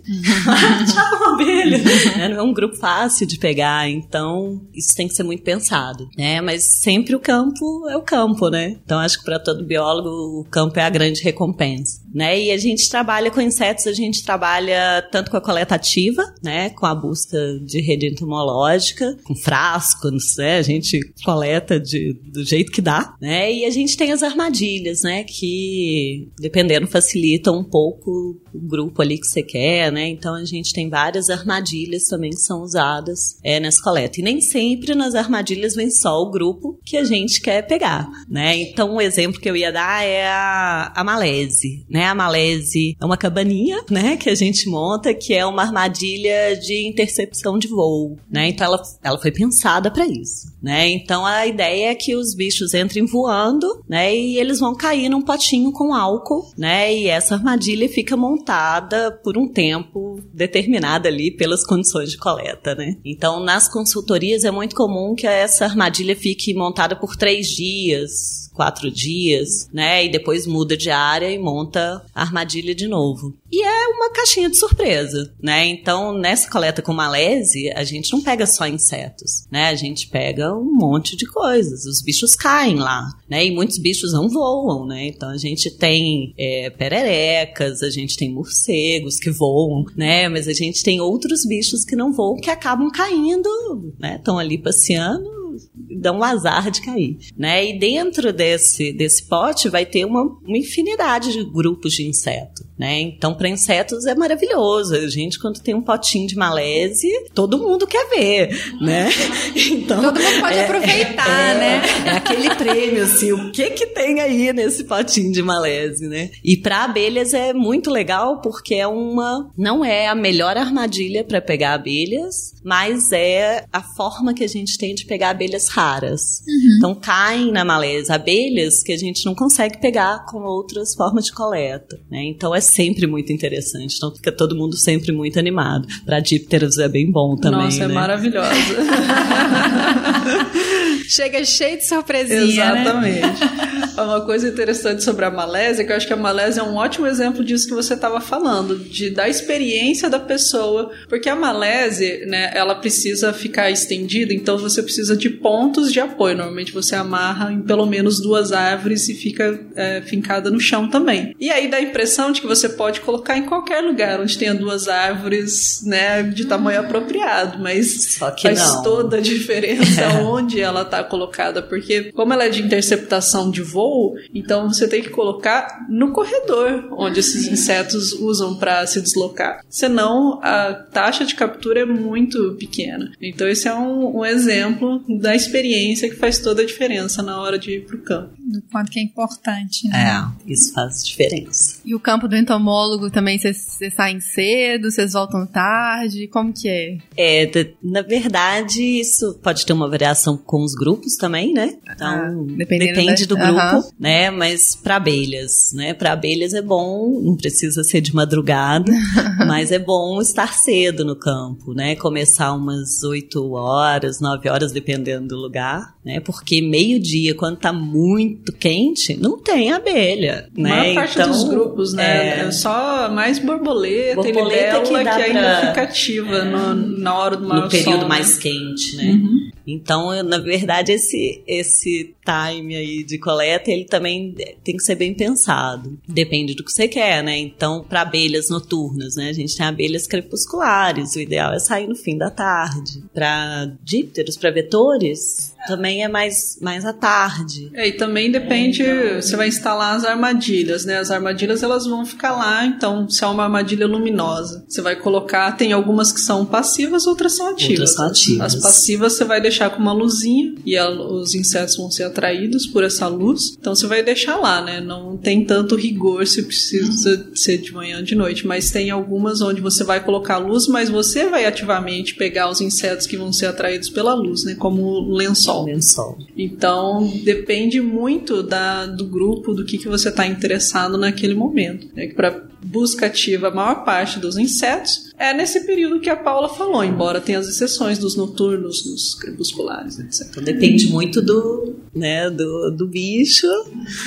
[SPEAKER 4] Tchau, abelha! Né? Não é um grupo fácil de pegar, então isso tem que ser muito pensado, né? Mas sempre o campo é o campo, né? Então, acho que para todo biólogo o campo é a grande recompensa, né? E a gente trabalha com insetos, a gente trabalha tanto com a coleta ativa, né? Com a busca de rede entomológica, com frascos, né? A gente coleta de, do jeito que dá, né? E a gente tem as armadilhas, né? Que, dependendo, facilitam um pouco grupo ali que você quer, né? Então a gente tem várias armadilhas também que são usadas é, nessa coleta. E nem sempre nas armadilhas vem só o grupo que a gente quer pegar, né? Então um exemplo que eu ia dar é a, a malese, né? A malese é uma cabaninha, né? Que a gente monta que é uma armadilha de intercepção de voo, né? Então ela, ela foi pensada para isso, né? Então a ideia é que os bichos entrem voando, né? E eles vão cair num potinho com álcool, né? E essa armadilha fica montada por um tempo determinado ali pelas condições de coleta, né? Então nas consultorias é muito comum que essa armadilha fique montada por três dias, quatro dias, né? E depois muda de área e monta a armadilha de novo. E é uma caixinha de surpresa, né? Então, nessa coleta com malese, a gente não pega só insetos, né? A gente pega um monte de coisas. Os bichos caem lá, né? E muitos bichos não voam, né? Então, a gente tem é, pererecas, a gente tem morcegos que voam, né? Mas a gente tem outros bichos que não voam que acabam caindo, né? Estão ali passeando dão um azar de cair, né? E dentro desse, desse pote vai ter uma, uma infinidade de grupos de inseto, né? Então, para insetos é maravilhoso. A gente, quando tem um potinho de malese, todo mundo quer ver, né? Então,
[SPEAKER 1] Todo mundo pode aproveitar,
[SPEAKER 4] é,
[SPEAKER 1] né?
[SPEAKER 4] É aquele prêmio, assim, o que que tem aí nesse potinho de malese, né? E para abelhas é muito legal porque é uma, não é a melhor armadilha para pegar abelhas, mas é a forma que a gente tem de pegar abelhas raras. Então caem na maleza abelhas que a gente não consegue pegar com outras formas de coleta, né? Então é sempre muito interessante. Então fica todo mundo sempre muito animado. Para dípteros é bem bom também.
[SPEAKER 3] Nossa, é
[SPEAKER 4] né?
[SPEAKER 3] maravilhosa.
[SPEAKER 1] Chega cheio de surpresinha, né?
[SPEAKER 3] Exatamente. Uma coisa interessante sobre a Malésia, que eu acho que a Malésia é um ótimo exemplo disso que você estava falando, de da experiência da pessoa, porque a Malésia, né, ela precisa ficar estendida, então você precisa de pontos de apoio. Normalmente você amarra em pelo menos duas árvores e fica é, fincada no chão também. E aí dá a impressão de que você pode colocar em qualquer lugar onde tenha duas árvores, né, de tamanho apropriado, mas faz
[SPEAKER 4] não.
[SPEAKER 3] toda a diferença onde ela está colocada, porque como ela é de interceptação de voo, então você tem que colocar no corredor onde esses insetos usam para se deslocar. Senão a taxa de captura é muito pequena. Então esse é um, um exemplo da experiência que faz toda a diferença na hora de ir para o campo.
[SPEAKER 1] Do quanto que é importante, né?
[SPEAKER 4] É, isso faz diferença.
[SPEAKER 2] E o campo do entomólogo também, vocês saem cedo, vocês voltam tarde, como que é?
[SPEAKER 4] É, na verdade, isso pode ter uma variação com os grupos também, né? Então,
[SPEAKER 2] Ah,
[SPEAKER 4] depende
[SPEAKER 2] da-
[SPEAKER 4] do grupo,
[SPEAKER 2] Aham.
[SPEAKER 4] né? Mas para abelhas, né? Para abelhas é bom, não precisa ser de madrugada, mas é bom estar cedo no campo, né? Começar umas 8 horas, 9 horas, dependendo do lugar, né? Porque meio-dia, quando tá muito quente, não tem abelha,
[SPEAKER 3] A
[SPEAKER 4] né?
[SPEAKER 3] maior parte
[SPEAKER 4] então,
[SPEAKER 3] dos grupos, né?
[SPEAKER 4] é,
[SPEAKER 3] É só mais borboleta, e
[SPEAKER 4] Borboleta
[SPEAKER 3] libélula
[SPEAKER 4] que
[SPEAKER 3] que, ainda
[SPEAKER 4] pra-
[SPEAKER 3] fica ativa no- na hora do maior
[SPEAKER 4] no período
[SPEAKER 3] sol, né?
[SPEAKER 4] mais quente, né?
[SPEAKER 3] Uhum.
[SPEAKER 4] Então, eu, na verdade, esse, esse time aí de coleta, ele também tem que ser bem pensado. Depende do que você quer, né? Então, para abelhas noturnas, né? A gente tem abelhas crepusculares, o ideal é sair no fim da tarde. Para dípteros, para vetores, também é mais, mais à tarde.
[SPEAKER 3] É, e também depende, você vai instalar as armadilhas, né? As armadilhas elas vão ficar lá, então se é uma armadilha luminosa, você vai colocar, tem algumas que são passivas, outras são ativas.
[SPEAKER 4] Outras são ativas.
[SPEAKER 3] As passivas você vai deixar com uma luzinha e a- os insetos vão ser atraídos por essa luz, então você vai deixar lá, né? Não tem tanto rigor se precisa ser de manhã ou de noite, mas tem algumas onde você vai colocar luz, mas você vai ativamente pegar os insetos que vão ser atraídos pela luz, né? Como o lençol.
[SPEAKER 4] Lençol.
[SPEAKER 3] Então, depende muito da, do grupo, do que, que você está interessado naquele momento. É que para busca ativa, a maior parte dos insetos é nesse período que a Paula falou, embora tenha as exceções dos noturnos, dos crepusculares, etc.
[SPEAKER 4] Então, depende muito do, né, do, do bicho,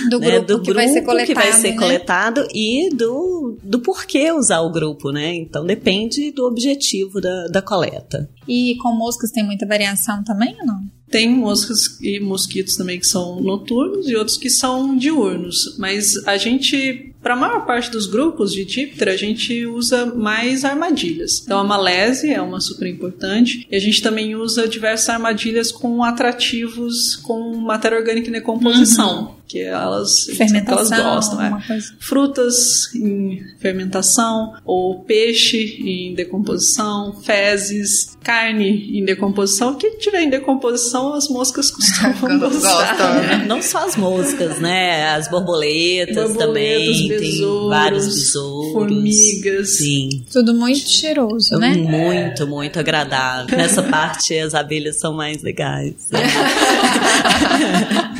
[SPEAKER 1] Do
[SPEAKER 4] né,
[SPEAKER 1] grupo
[SPEAKER 4] do
[SPEAKER 1] que vai ser coletado.
[SPEAKER 4] que vai ser
[SPEAKER 1] né?
[SPEAKER 4] coletado e do, do porquê usar o grupo, né? Então depende do objetivo da, da coleta.
[SPEAKER 1] E com moscas tem muita variação também ou não?
[SPEAKER 3] Tem moscas e mosquitos também que são noturnos e outros que são diurnos, mas a gente, para a maior parte dos grupos de díptera, a gente usa mais armadilhas. Então a malésia é uma super importante e a gente também usa diversas armadilhas com atrativos com matéria orgânica em decomposição, que elas, que elas gostam. é. Frutas em fermentação, ou peixe em decomposição, fezes, carne em decomposição. O que tiver em decomposição, as moscas costumam gostar.
[SPEAKER 2] Gostam, né?
[SPEAKER 4] Não só as moscas, né? As borboletas,
[SPEAKER 3] Borboletas,
[SPEAKER 4] também. Tem
[SPEAKER 3] besouros,
[SPEAKER 4] vários besouros.
[SPEAKER 3] formigas.
[SPEAKER 4] Sim.
[SPEAKER 1] Tudo muito cheiroso, né?
[SPEAKER 4] Muito, muito agradável. Nessa parte, as abelhas são mais legais. né?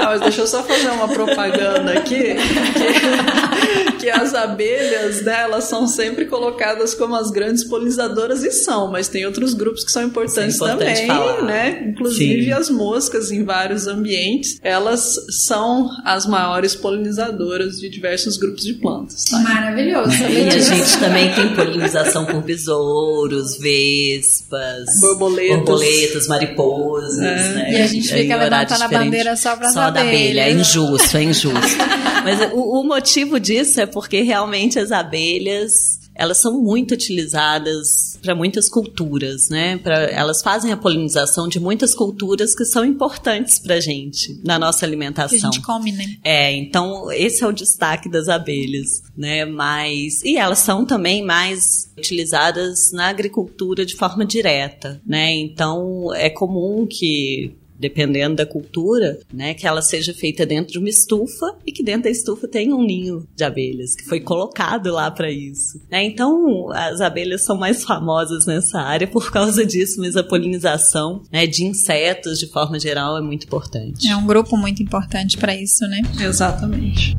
[SPEAKER 3] Ah, mas deixa eu só fazer uma propaganda aqui. Que, que as abelhas, né, elas são sempre colocadas como as grandes polinizadoras e são, mas tem outros grupos que são importantes
[SPEAKER 4] é importante
[SPEAKER 3] também,
[SPEAKER 4] falar.
[SPEAKER 3] né? Inclusive
[SPEAKER 4] Sim.
[SPEAKER 3] as moscas em vários ambientes, elas são as maiores polinizadoras de diversos grupos de plantas. Tá?
[SPEAKER 1] Maravilhoso.
[SPEAKER 4] E a gente também tem polinização por besouros, vespas,
[SPEAKER 3] Borboletas.
[SPEAKER 4] borboletas, mariposas.
[SPEAKER 3] É.
[SPEAKER 4] Né?
[SPEAKER 1] E a gente fica
[SPEAKER 4] horário
[SPEAKER 1] levantando a bandeira só pras
[SPEAKER 4] Só da abelha, é
[SPEAKER 1] abelhas.
[SPEAKER 4] injusto, é injusto. Mas o, o motivo disso é porque realmente as abelhas elas são muito utilizadas para muitas culturas, né? Pra, elas fazem a polinização de muitas culturas que são importantes para gente na nossa
[SPEAKER 1] Que a
[SPEAKER 4] alimentação.
[SPEAKER 1] gente come, né?
[SPEAKER 4] É, então esse é o destaque das abelhas, né? Mas e elas são também mais utilizadas na agricultura de forma direta, né? Então é comum que dependendo da cultura, né, que ela seja feita dentro de uma estufa e que dentro da estufa tenha um ninho de abelhas que foi colocado lá para isso. Né? Então as abelhas são mais famosas nessa área por causa disso, mas a polinização né, de insetos de forma geral é muito importante.
[SPEAKER 1] É um grupo muito importante para isso, né?
[SPEAKER 3] Exatamente.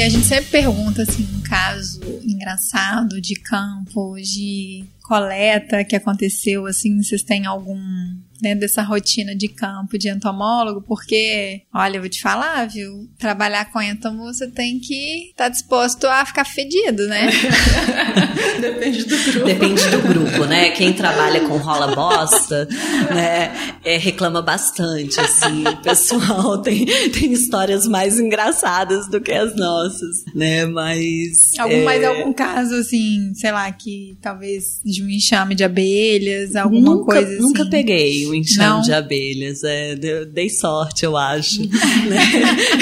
[SPEAKER 1] E a gente sempre pergunta, assim, um caso engraçado de campo, de coleta que aconteceu, assim, vocês têm algum dentro dessa rotina de campo de entomólogo, porque, olha, eu vou te falar, viu? Trabalhar com entomo você tem que estar tá disposto a ficar fedido, né?
[SPEAKER 3] Depende do grupo.
[SPEAKER 4] Depende do grupo, né? Quem trabalha com rola bosta, né, é, reclama bastante, assim. O pessoal tem, tem histórias mais engraçadas do que as nossas, né? Mas.
[SPEAKER 1] Algum, é... Mais algum caso, assim, sei lá, que talvez de um enxame de abelhas, alguma
[SPEAKER 4] nunca,
[SPEAKER 1] coisa assim?
[SPEAKER 4] Nunca peguei um enxame Não. de abelhas. É, dei sorte, eu acho. né?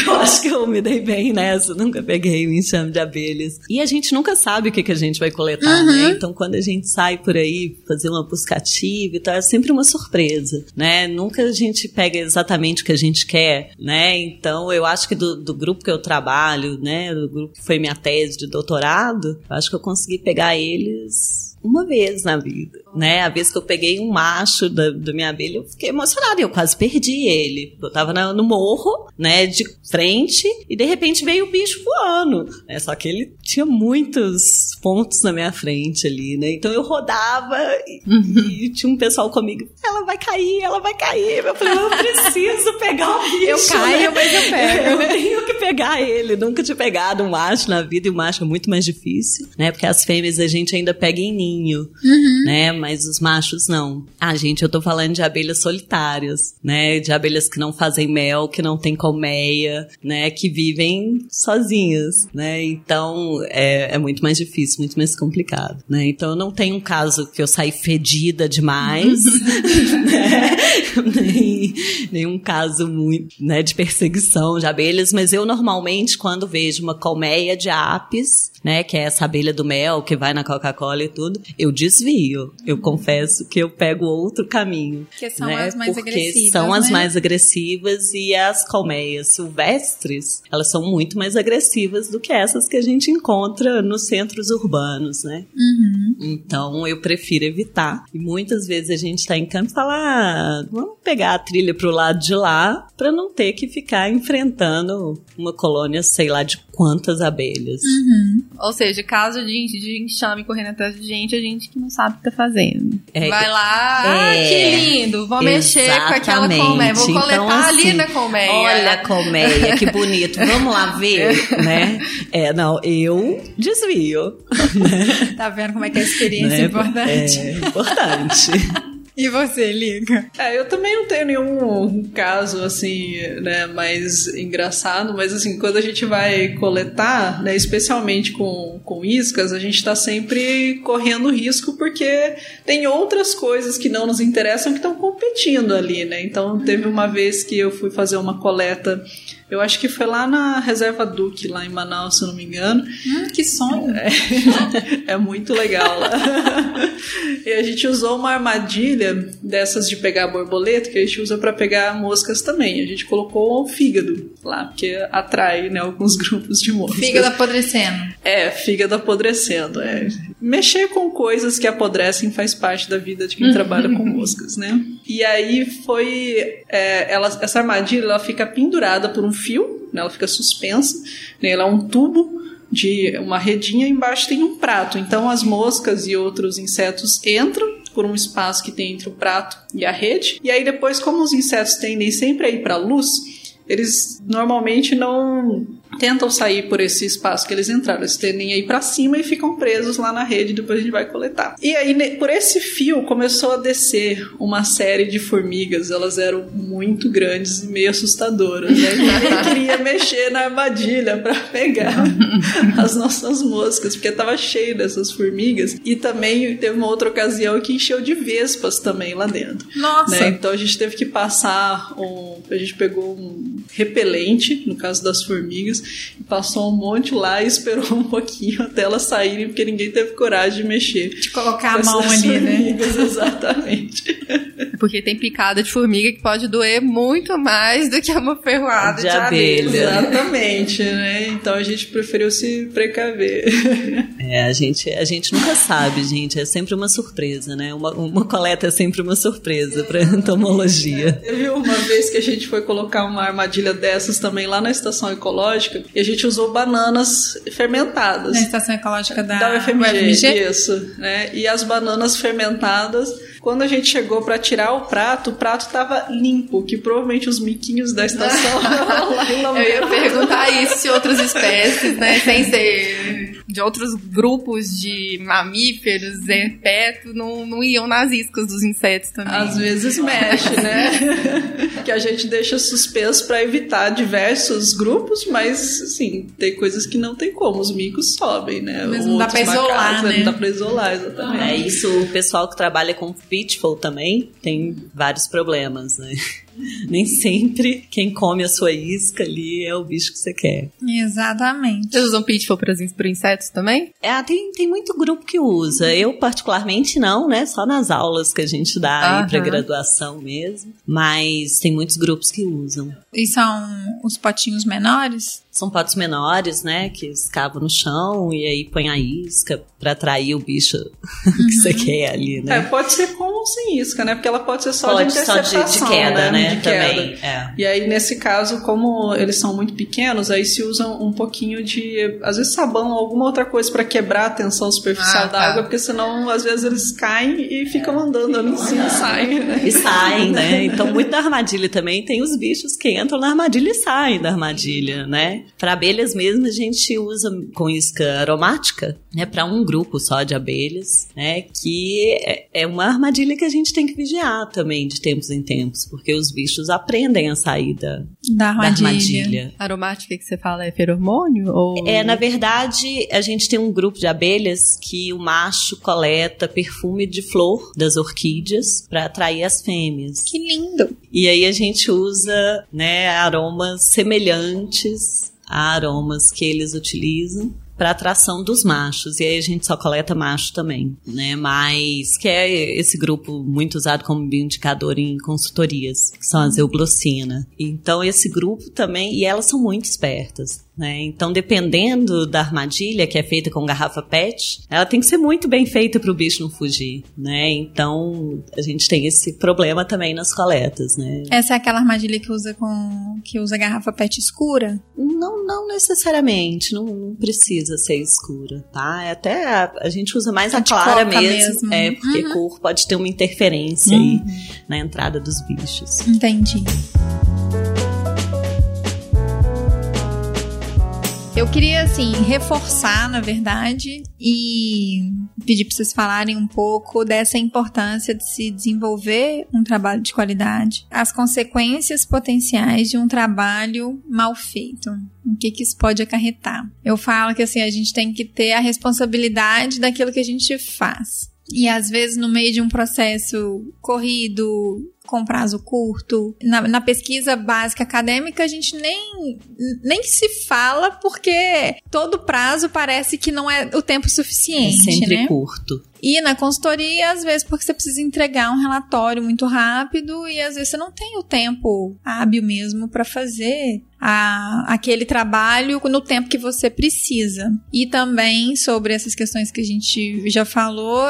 [SPEAKER 4] Eu acho que eu me dei bem nessa. Nunca peguei um enxame de abelhas. E a gente nunca sabe o que, que a gente vai coletar, né? uhum. né? Então, quando a gente sai por aí fazer uma buscativa e tal, é sempre uma surpresa, né? Nunca a gente pega exatamente o que a gente quer, né? Então, eu acho que do, do grupo que eu trabalho, né? Do grupo que foi minha tese de doutorado, eu acho que eu consegui pegar eles uma vez na vida, né? A vez que eu peguei um macho da, da minha abelha, eu fiquei emocionada, eu quase perdi ele. Eu tava na, no morro, né, de frente, e de repente veio o bicho voando, né? Só que ele tinha muitos pontos na minha frente ali, né? Então eu rodava e, uhum. e tinha um pessoal comigo, ela vai cair, ela vai cair. Eu falei, eu preciso pegar o bicho.
[SPEAKER 1] Eu caio,
[SPEAKER 4] né?
[SPEAKER 1] mas eu pego.
[SPEAKER 4] Eu tenho que pegar ele. Nunca tinha pegado um macho na vida, e o macho é muito mais difícil, né? Porque as fêmeas a gente ainda pega em ninho uhum. né? Mas os machos não. Ah, gente, eu tô falando de abelhas solitárias, né? De abelhas que não fazem mel, que não têm colmeia, né? Que vivem sozinhas, né? Então é, é muito mais difícil, muito mais complicado, né? Então eu não tenho um caso que eu saí fedida demais, né? nem, nem um caso muito, né, de perseguição de abelhas, mas eu normalmente quando vejo uma colmeia de apis, né, que é essa abelha do mel que vai na Coca-Cola e tudo, eu desvio. Eu confesso que eu pego outro caminho.
[SPEAKER 1] Que são
[SPEAKER 4] né?
[SPEAKER 1] as mais
[SPEAKER 4] Porque
[SPEAKER 1] agressivas.
[SPEAKER 4] São
[SPEAKER 1] né?
[SPEAKER 4] as mais agressivas e as colmeias silvestres, elas são muito mais agressivas do que essas que a gente encontra nos centros urbanos, né?
[SPEAKER 1] Uhum.
[SPEAKER 4] Então eu prefiro evitar. E muitas vezes a gente tá em campo e fala: ah, vamos pegar a trilha pro lado de lá para não ter que ficar enfrentando uma colônia, sei lá, de quantas abelhas.
[SPEAKER 1] Uhum.
[SPEAKER 2] Ou seja, caso de, de enxame correndo atrás de gente, a gente que não sabe o que tá fazendo.
[SPEAKER 4] É,
[SPEAKER 2] Vai lá, é, ah, que lindo, vou mexer com aquela colmeia, vou coletar então, assim, ali na colmeia.
[SPEAKER 4] Olha a colmeia, que bonito, vamos lá ver, né? É, não, eu desvio. Né?
[SPEAKER 1] Tá vendo como é que é a experiência é importante?
[SPEAKER 4] É importante.
[SPEAKER 1] E você, Liga?
[SPEAKER 3] É, eu também não tenho nenhum caso, assim, né, mais engraçado, mas, assim, quando a gente vai coletar, né, especialmente com, com iscas, a gente tá sempre correndo risco porque tem outras coisas que não nos interessam que estão competindo ali, né? Então, teve uma vez que eu fui fazer uma coleta eu acho que foi lá na Reserva Duque, lá em Manaus, se eu não me engano.
[SPEAKER 1] Hum, que sonho!
[SPEAKER 3] É, é muito legal lá. e a gente usou uma armadilha dessas de pegar borboleta, que a gente usa para pegar moscas também. A gente colocou o fígado lá, porque atrai né, alguns grupos de moscas.
[SPEAKER 1] Fígado apodrecendo.
[SPEAKER 3] É, fígado apodrecendo. É. Mexer com coisas que apodrecem faz parte da vida de quem trabalha com moscas, né? E aí foi. É, ela, essa armadilha ela fica pendurada por um fio, né, ela fica suspensa, né, ela é um tubo de uma redinha embaixo tem um prato. Então as moscas e outros insetos entram por um espaço que tem entre o prato e a rede. E aí depois, como os insetos tendem sempre a ir para a luz, eles normalmente não tentam sair por esse espaço que eles entraram. Eles tendem a ir para cima e ficam presos lá na rede, depois a gente vai coletar. E aí, por esse fio, começou a descer uma série de formigas. Elas eram muito grandes e meio assustadoras, né? Ninguém queria mexer na armadilha para pegar as nossas moscas, porque tava cheio dessas formigas. E também teve uma outra ocasião que encheu de vespas também lá dentro.
[SPEAKER 1] Nossa!
[SPEAKER 3] Né? Então a gente teve que passar um... A gente pegou um repelente, no caso das formigas, e passou um monte lá e esperou um pouquinho até elas saírem, porque ninguém teve coragem de mexer.
[SPEAKER 1] De colocar a mão ali, né?
[SPEAKER 3] Exatamente.
[SPEAKER 2] Porque tem picada de formiga que pode doer muito mais do que uma ferroada de,
[SPEAKER 4] De
[SPEAKER 2] abelha.
[SPEAKER 4] abelha.
[SPEAKER 3] Exatamente, né? Então a gente preferiu se precaver.
[SPEAKER 4] É, a gente, a gente nunca sabe, gente. É sempre uma surpresa, né? Uma, uma coleta é sempre uma surpresa para entomologia.
[SPEAKER 3] Teve uma vez que a gente foi colocar uma armadilha dessas também lá na estação ecológica e a gente usou bananas fermentadas.
[SPEAKER 1] Na estação ecológica da,
[SPEAKER 3] da UFMG,
[SPEAKER 1] UFMG?
[SPEAKER 3] isso, né? E as bananas fermentadas, quando a gente chegou pra tirar o prato, o prato tava limpo, que provavelmente os miquinhos da estação lá em
[SPEAKER 2] Eu ia perguntar isso se outras espécies, né, sem ser de outros grupos de mamíferos, é, perto, não, não iam nas iscas dos insetos também.
[SPEAKER 3] Às vezes mexe, né? que a gente deixa suspenso pra evitar diversos grupos, mas assim, tem coisas que não tem como, os micos sobem, né?
[SPEAKER 1] Mas não dá pra isolar, né?
[SPEAKER 3] Não dá pra isolar, exatamente.
[SPEAKER 4] É isso, o pessoal que trabalha com pitfall também tem vários problemas, né? Nem sempre quem come a sua isca ali é o bicho que você quer.
[SPEAKER 1] Exatamente.
[SPEAKER 2] Vocês usam pitfall para insetos também?
[SPEAKER 4] É, tem, tem muito grupo que usa. Eu, particularmente, não, né? Só nas aulas que a gente dá aí pra
[SPEAKER 2] Aham.
[SPEAKER 4] graduação mesmo. Mas tem muitos grupos que usam.
[SPEAKER 1] E são os potinhos menores?
[SPEAKER 4] São potes menores, né? Que escavam no chão e aí põe a isca pra atrair o bicho que você quer ali,
[SPEAKER 3] É,
[SPEAKER 4] né?
[SPEAKER 3] pode ser com ou sem isca, né? Porque ela pode ser só
[SPEAKER 4] Pode
[SPEAKER 3] de
[SPEAKER 4] só de, de
[SPEAKER 3] interceptação,
[SPEAKER 4] queda, né?
[SPEAKER 3] De queda.
[SPEAKER 4] Também. É.
[SPEAKER 3] E aí, nesse caso, como eles são muito pequenos, aí se usa um pouquinho de, às vezes, sabão ou alguma outra coisa pra quebrar a tensão superficial
[SPEAKER 2] Ah,
[SPEAKER 3] da
[SPEAKER 2] tá.
[SPEAKER 3] água, porque senão, às vezes, eles caem e ficam andando ali em cima e saem, né?
[SPEAKER 4] E saem, né? Então, muito da armadilha também tem os bichos que entram na armadilha e saem da armadilha, né? Para abelhas mesmo, a gente usa com isca aromática, né? Para um grupo só de abelhas, né? Que é- é uma armadilha que a gente tem que vigiar também de tempos em tempos, porque os bichos aprendem a sair da,
[SPEAKER 1] Da
[SPEAKER 4] da
[SPEAKER 1] armadilha.
[SPEAKER 4] armadilha.
[SPEAKER 2] Aromática que você fala é feromônio? Ou...
[SPEAKER 4] É, na verdade, a gente tem um grupo de abelhas que o macho coleta perfume de flor das orquídeas para atrair as fêmeas.
[SPEAKER 1] Que lindo.
[SPEAKER 4] E aí a gente usa, né, aromas semelhantes a aromas que eles utilizam para atração dos machos. E aí a gente só coleta macho também, né? Mas que é esse grupo muito usado como bioindicador em consultorias, que são as euglocina. Então esse grupo também, e elas são muito espertas. Né? Então, dependendo da armadilha que é feita com garrafa PET, ela tem que ser muito bem feita para o bicho não fugir. Né? Então, a gente tem esse problema também nas coletas. Né?
[SPEAKER 1] Essa é aquela armadilha que usa com que usa garrafa PET escura?
[SPEAKER 4] Não, não necessariamente, não, não precisa ser escura, tá? É Até a, a gente usa mais a
[SPEAKER 1] A
[SPEAKER 4] clara mesmo,
[SPEAKER 1] mesmo.
[SPEAKER 4] é porque cor pode ter uma interferência aí na entrada dos bichos.
[SPEAKER 1] Entendi. Eu queria, assim, reforçar, na verdade, e pedir para vocês falarem um pouco dessa importância de se desenvolver um trabalho de qualidade, as consequências potenciais de um trabalho mal feito. O que, que isso pode acarretar? Eu falo que, assim, a gente tem que ter a responsabilidade daquilo que a gente faz. E às vezes, no meio de um processo corrido, com prazo curto, na, na pesquisa básica acadêmica, a gente nem, nem se fala porque todo prazo parece que não é o tempo
[SPEAKER 4] É
[SPEAKER 1] suficiente,
[SPEAKER 4] sempre
[SPEAKER 1] né?
[SPEAKER 4] curto.
[SPEAKER 1] E na consultoria, às vezes, porque você precisa entregar um relatório muito rápido e às vezes você não tem o tempo hábil mesmo para fazer a, aquele trabalho no tempo que você precisa. E também sobre essas questões que a gente já falou,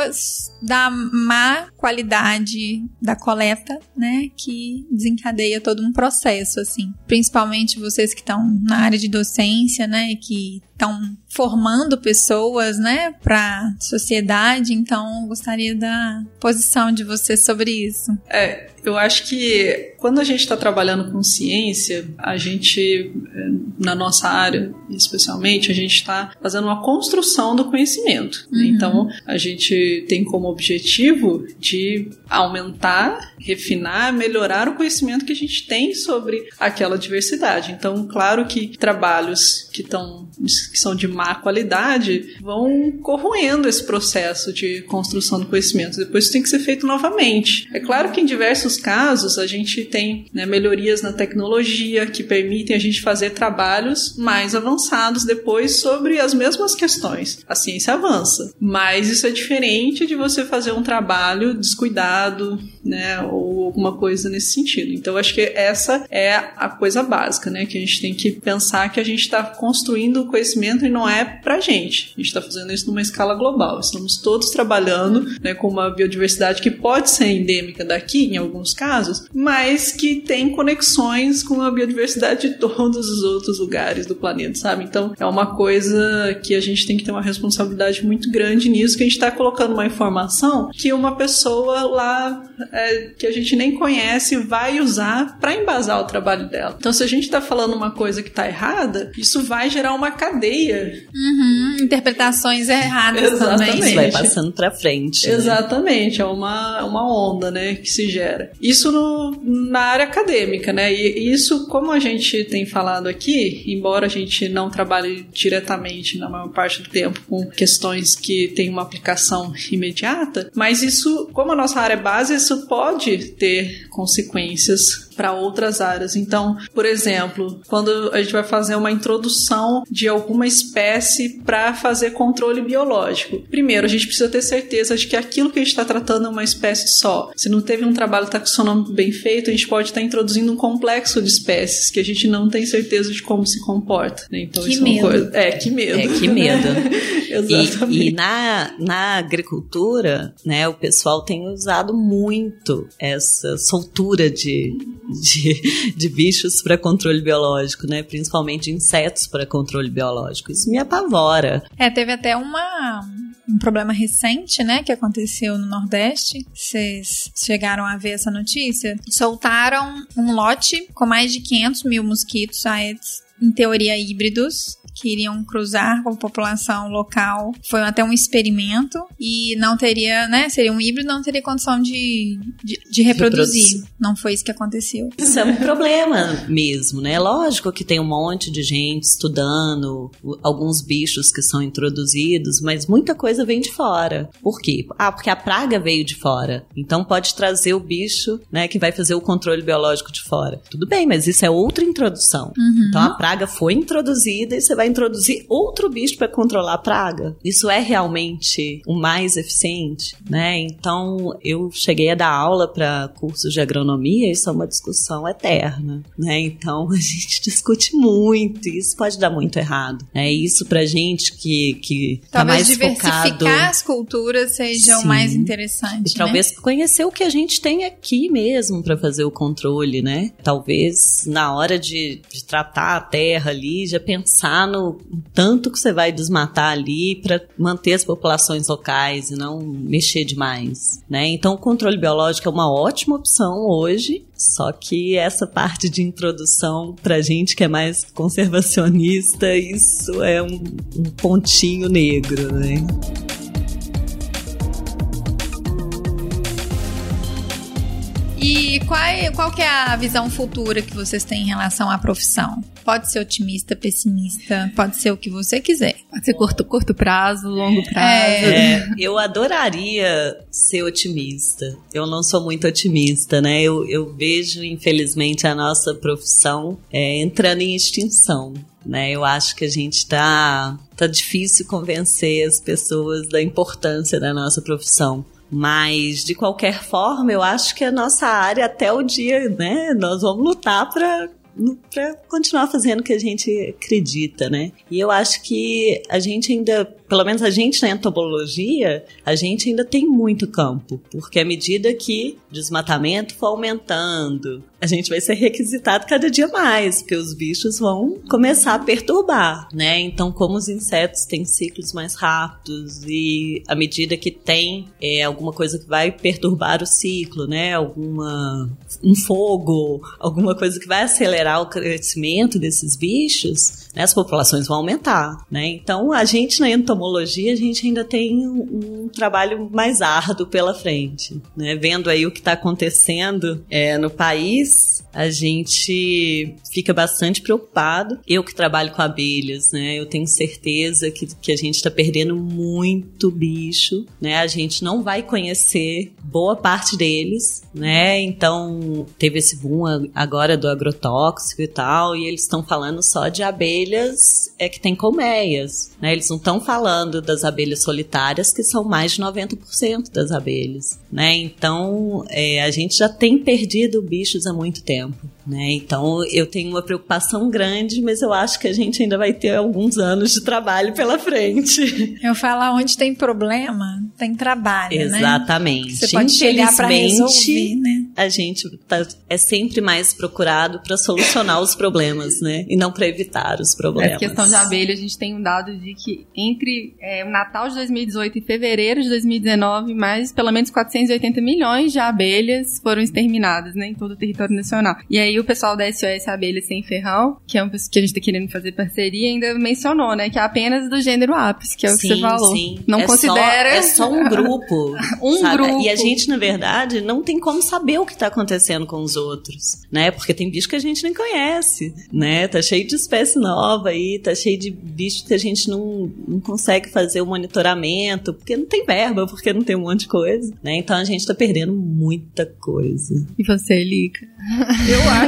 [SPEAKER 1] da má qualidade da coleta, né? Que desencadeia todo um processo, assim. Principalmente vocês que estão na área de docência, né? E que estão formando pessoas, né, para sociedade. Então, gostaria da posição de vocês sobre isso.
[SPEAKER 3] É, eu acho que quando a gente está trabalhando com ciência, a gente, eh, na nossa área especialmente, a gente está fazendo uma construção do conhecimento. né? Então, a gente tem como objetivo de aumentar, refinar, melhorar o conhecimento que a gente tem sobre aquela diversidade. Então, claro que trabalhos que estão que são de má qualidade vão corroendo esse processo de construção do conhecimento. Depois isso tem que ser feito novamente. É claro que em diversos casos a gente tem né, melhorias na tecnologia que permitem a gente fazer trabalhos mais avançados depois sobre as mesmas questões. A ciência avança, mas isso é diferente de você fazer um trabalho descuidado, né? Ou alguma coisa nesse sentido. Então, acho que essa é a coisa básica, né? Que a gente tem que pensar que a gente está construindo o conhecimento e não é pra gente. A gente está fazendo isso numa escala global. Estamos todos trabalhando né, com uma biodiversidade que pode ser endêmica daqui, em alguns casos, mas que tem conexões com a biodiversidade de todos os outros lugares do planeta, sabe? Então, é uma coisa que a gente tem que ter uma responsabilidade muito grande nisso, que a gente está colocando uma informação que uma pessoa lá é, que a gente nem conhece vai usar para embasar o trabalho dela. Então, se a gente está falando uma coisa que está errada, isso vai gerar uma cadeia.
[SPEAKER 1] Uhum, interpretações erradas
[SPEAKER 3] Exatamente.
[SPEAKER 1] também.
[SPEAKER 4] Isso vai passando pra frente. né?
[SPEAKER 3] Exatamente, é uma, uma onda, né, que se gera. Isso no, na área acadêmica, né, e isso, como a gente tem falado aqui, embora a gente não trabalhe diretamente na maior parte do tempo com questões que têm uma aplicação imediata, mas isso, como a nossa área é base, isso pode ter consequências para outras áreas. Então, por exemplo, quando a gente vai fazer uma introdução de alguma espécie para fazer controle biológico, primeiro a gente precisa ter certeza de que aquilo que a gente está tratando é uma espécie só. Se não teve um trabalho taxonômico bem feito, a gente pode estar introduzindo um complexo de espécies que a gente não tem certeza de como se comporta. né? Então,
[SPEAKER 1] Que
[SPEAKER 3] isso é uma
[SPEAKER 1] medo.
[SPEAKER 3] coisa. É, que medo.
[SPEAKER 4] É, que medo.
[SPEAKER 3] Exatamente.
[SPEAKER 4] E, e na, na agricultura, né, o pessoal tem usado muito essa soltura de, de, de bichos para controle biológico, né, principalmente insetos para controle biológico. Isso me apavora.
[SPEAKER 1] É, teve até uma, um problema recente, né, que aconteceu no Nordeste. Vocês chegaram a ver essa notícia? Soltaram um lote com mais de 500 mil mosquitos Aedes, em teoria híbridos, que iriam cruzar com a população local. Foi até um experimento e não teria, né, seria um híbrido, não teria condição de, de, de reproduzir.
[SPEAKER 4] Reproduzir.
[SPEAKER 1] Não foi isso que aconteceu.
[SPEAKER 4] Isso é um problema mesmo, né? Lógico que tem um monte de gente estudando alguns bichos que são introduzidos, mas muita coisa vem de fora. Por quê? Ah, porque a praga veio de fora. Então pode trazer o bicho, né, que vai fazer o controle biológico de fora. Tudo bem, mas isso é outra introdução. Então a praga foi introduzida e você vai introduzir outro bicho para controlar a praga. Isso é realmente o mais eficiente, né? Então eu cheguei a dar aula para cursos de agronomia, isso é uma discussão eterna, né? Então a gente discute muito, e isso pode dar muito errado. É isso pra gente que que tá
[SPEAKER 1] Talvez
[SPEAKER 4] mais
[SPEAKER 1] diversificar
[SPEAKER 4] focado
[SPEAKER 1] as culturas seja o
[SPEAKER 4] Sim.
[SPEAKER 1] mais interessante.
[SPEAKER 4] e
[SPEAKER 1] né?
[SPEAKER 4] talvez conhecer o que a gente tem aqui mesmo para fazer o controle, né? Talvez na hora de, de tratar a terra ali, já pensar no tanto que você vai desmatar ali para manter as populações locais e não mexer demais, né? Então o controle biológico é uma ótima opção hoje, só que essa parte de introdução pra gente que é mais conservacionista, isso é um, um pontinho negro, né?
[SPEAKER 1] E qual, é- qual que é a visão futura que vocês têm em relação à profissão? Pode ser otimista, pessimista, pode ser o que você quiser.
[SPEAKER 2] Pode ser curto, curto prazo, longo prazo.
[SPEAKER 4] É, eu adoraria ser otimista. Eu não sou muito otimista, né? Eu, eu vejo, infelizmente, a nossa profissão é, entrando em extinção. Né? Eu acho que a gente tá, tá difícil convencer as pessoas da importância da nossa profissão. Mas, de qualquer forma, eu acho que a nossa área, até o dia, né? Nós vamos lutar para para continuar fazendo o que a gente acredita, né? E eu acho que a gente ainda, pelo menos a gente na entomologia, a gente ainda tem muito campo, porque à medida que o desmatamento for aumentando, a gente vai ser requisitado cada dia mais, porque os bichos vão começar a perturbar, né? Então, como os insetos têm ciclos mais rápidos e à medida que tem é, alguma coisa que vai perturbar o ciclo, né? Alguma um fogo, alguma coisa que vai acelerar o crescimento desses bichos, né? as populações vão aumentar, né? Então, a gente na entomologia, a gente ainda tem um, um trabalho mais árduo pela frente, né? Vendo aí o que está acontecendo é, no país, a gente fica bastante preocupado. Eu que trabalho com abelhas, né? Eu tenho certeza que, que a gente está perdendo muito bicho, né? A gente não vai conhecer boa parte deles, né? Então, teve esse boom agora do agrotóxico e tal, e eles estão falando só de abelhas é que tem colmeias, né? Eles não estão falando falando das abelhas solitárias, que são mais de 90% das abelhas, né? Então, é, a gente já tem perdido bichos há muito tempo. Né? Então eu tenho uma preocupação grande, mas eu acho que a gente ainda vai ter alguns anos de trabalho pela frente.
[SPEAKER 1] Eu falo, onde tem problema, tem trabalho,
[SPEAKER 4] né? Exatamente.
[SPEAKER 1] né? Você pode chegar para resolver, né?
[SPEAKER 4] A gente tá, é sempre mais procurado para solucionar os problemas, né? E não para evitar os problemas.
[SPEAKER 2] Essa questão de abelha, a gente tem um dado de que entre é, o Natal de 2018 e fevereiro de 2019, mais pelo menos 480 milhões de abelhas foram exterminadas, né, em todo o território nacional. E aí o pessoal da SOS Abelha Sem Ferrão, que é um que a gente tá querendo fazer parceria, ainda mencionou, né? Que é apenas do gênero Apis, que é o
[SPEAKER 4] sim,
[SPEAKER 2] que você falou.
[SPEAKER 4] Sim.
[SPEAKER 2] Não
[SPEAKER 4] é
[SPEAKER 2] considera.
[SPEAKER 4] Só, é só um grupo.
[SPEAKER 2] um
[SPEAKER 4] sabe?
[SPEAKER 2] grupo.
[SPEAKER 4] E a gente, na verdade, não tem como saber o que tá acontecendo com os outros, né? Porque tem bicho que a gente nem conhece, né? Tá cheio de espécie nova aí, tá cheio de bicho que a gente não, não consegue fazer o monitoramento, porque não tem verba, porque não tem um monte de coisa, né? Então a gente tá perdendo muita coisa.
[SPEAKER 2] E você, Lica?
[SPEAKER 3] Eu acho,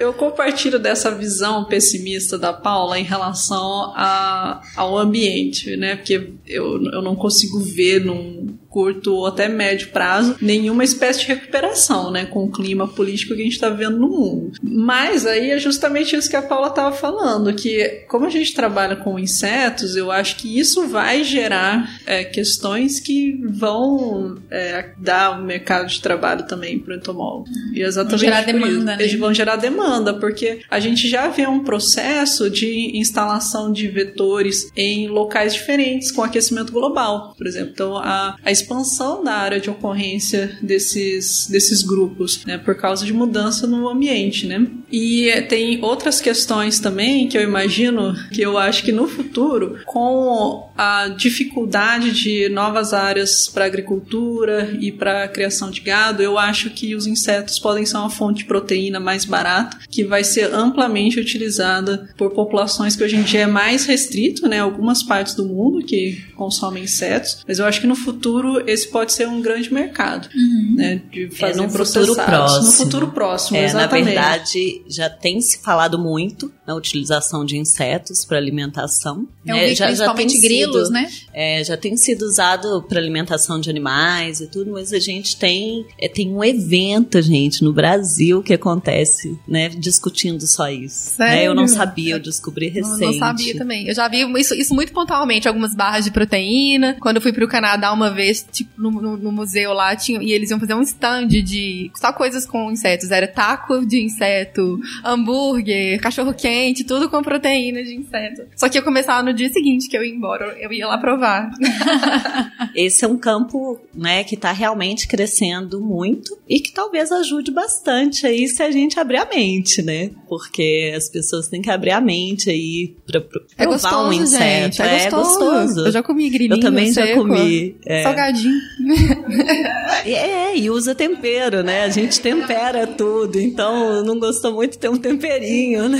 [SPEAKER 3] eu compartilho dessa visão pessimista da Paula em relação a, ao ambiente, né? Porque eu, eu não consigo ver num curto ou até médio prazo nenhuma espécie de recuperação, né, com o clima político que a gente está vendo no mundo. Mas aí é justamente isso que a Paula estava falando, que como a gente trabalha com insetos, eu acho que isso vai gerar é, questões que vão é, dar o um mercado de trabalho também para o entomólogo. E exatamente vão
[SPEAKER 1] gerar demanda, né?
[SPEAKER 3] Eles vão gerar demanda, porque a gente já vê um processo de instalação de vetores em locais diferentes com aquecimento global, por exemplo. Então, a, a expansão da área de ocorrência desses, desses grupos, né, por causa de mudança no ambiente, né? E tem outras questões também que eu imagino que eu acho que no futuro, com a dificuldade de novas áreas para agricultura e para criação de gado, eu acho que os insetos podem ser uma fonte de proteína mais barata, que vai ser amplamente utilizada por populações que hoje em dia é mais restrito, né? Algumas partes do mundo que consomem insetos, mas eu acho que no futuro esse pode ser um grande mercado, uhum. né? De fazer
[SPEAKER 4] é, no futuro próximo.
[SPEAKER 3] No futuro próximo,
[SPEAKER 4] é,
[SPEAKER 3] exatamente.
[SPEAKER 4] Na verdade, já tem se falado muito na utilização de insetos para alimentação.
[SPEAKER 1] Eu
[SPEAKER 4] né?
[SPEAKER 1] vi
[SPEAKER 4] já,
[SPEAKER 1] principalmente
[SPEAKER 4] já
[SPEAKER 1] grilos,
[SPEAKER 4] sido,
[SPEAKER 1] né?
[SPEAKER 4] É, já tem sido usado para alimentação de animais e tudo, mas a gente tem é, tem um evento, gente, no Brasil que acontece, né? Discutindo só isso. Né? Eu não sabia, eu descobri recente.
[SPEAKER 2] Eu não sabia também. Eu já vi isso, isso muito pontualmente, algumas barras de proteína. Quando eu fui pro Canadá uma vez, tipo, no, no, no museu lá, tinha, e eles iam fazer um stand de só coisas com insetos. Era taco de inseto, hambúrguer, cachorro quente, tudo com proteína de inseto. Só que eu começava no dia seguinte que eu ia embora, eu ia lá provar.
[SPEAKER 4] Esse é um campo, né, que tá realmente crescendo muito e que talvez ajude bastante aí se a gente abrir a mente, né? Porque as pessoas têm que abrir a mente aí pra, pra
[SPEAKER 2] é
[SPEAKER 4] provar
[SPEAKER 2] gostoso,
[SPEAKER 4] um inseto.
[SPEAKER 2] Gente, é,
[SPEAKER 4] é
[SPEAKER 2] gostoso.
[SPEAKER 4] gostoso.
[SPEAKER 2] Eu já comi grilinho
[SPEAKER 4] Eu também
[SPEAKER 2] seco,
[SPEAKER 4] já comi. É.
[SPEAKER 2] Salgadinho.
[SPEAKER 4] É, e usa tempero, né? A gente tempera tudo, então não gostou muito ter um temperinho, né?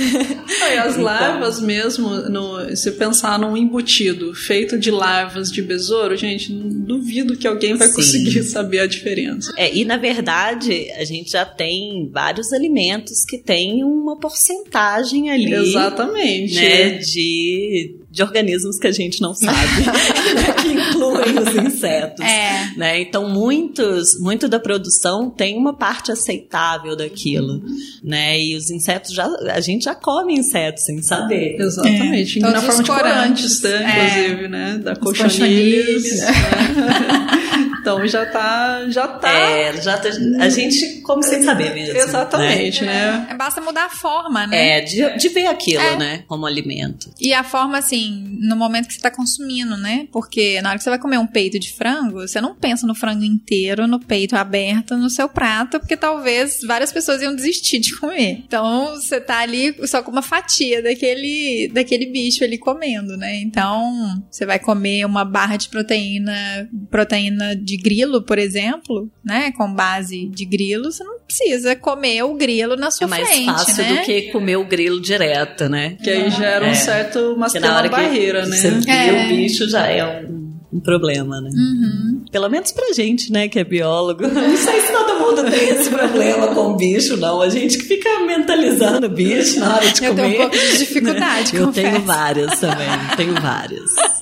[SPEAKER 3] E as
[SPEAKER 4] Então.
[SPEAKER 3] larvas mesmo, no, se pensar num embutido feito de larvas de besouro, gente, duvido que alguém vai
[SPEAKER 4] Sim.
[SPEAKER 3] conseguir saber a diferença.
[SPEAKER 4] É, e na verdade, a gente já tem vários alimentos que têm uma porcentagem ali.
[SPEAKER 3] Exatamente.
[SPEAKER 4] Né, de, de organismos que a gente não sabe, que incluem os insetos.
[SPEAKER 1] É.
[SPEAKER 4] Né? Então, muitos, muito da produção tem uma parte aceitável daquilo. Né? E os insetos já. A gente já come insetos sem saber.
[SPEAKER 3] Exatamente.
[SPEAKER 1] É.
[SPEAKER 3] Na
[SPEAKER 1] Todos
[SPEAKER 3] forma
[SPEAKER 1] os
[SPEAKER 3] de
[SPEAKER 1] corantes.
[SPEAKER 3] corantes, né?
[SPEAKER 1] É.
[SPEAKER 3] Inclusive, né? Da
[SPEAKER 1] cochonilhas.
[SPEAKER 3] né? Então já tá. Já tá.
[SPEAKER 4] É, já tá- a gente come sem saber mesmo. né?
[SPEAKER 3] Exatamente, né?
[SPEAKER 1] É, Basta mudar a forma, né?
[SPEAKER 4] É, de, de ver aquilo,
[SPEAKER 1] É.
[SPEAKER 4] né? Como alimento.
[SPEAKER 1] E a forma, assim, no momento que você tá consumindo, né? Porque na hora que você vai comer um peito de frango, você não pensa no frango inteiro, no peito aberto, no seu prato, porque talvez várias pessoas iam desistir de comer. Então, você tá ali só com uma fatia daquele, daquele bicho ali comendo, né? Então, você vai comer uma barra de proteína, proteína de grilo, por exemplo, né? Com base de grilo, você não precisa comer o grilo na sua
[SPEAKER 4] é mais
[SPEAKER 1] frente,
[SPEAKER 4] fácil
[SPEAKER 1] né?
[SPEAKER 4] do que comer o grilo direto, né?
[SPEAKER 3] Que aí gera um
[SPEAKER 4] É.
[SPEAKER 3] certo. Uma,
[SPEAKER 4] que
[SPEAKER 3] barreira, né?
[SPEAKER 4] você vê
[SPEAKER 1] É.
[SPEAKER 4] o bicho já é um, um problema, né?
[SPEAKER 1] Uhum.
[SPEAKER 4] Pelo menos pra gente, né, que é biólogo. Não sei se todo mundo tem esse problema com o bicho, não. A gente que fica mentalizando o bicho na hora de
[SPEAKER 1] Eu
[SPEAKER 4] comer.
[SPEAKER 1] tenho um pouco de dificuldade,
[SPEAKER 4] Eu
[SPEAKER 1] confesso.
[SPEAKER 4] tenho várias também, tenho várias.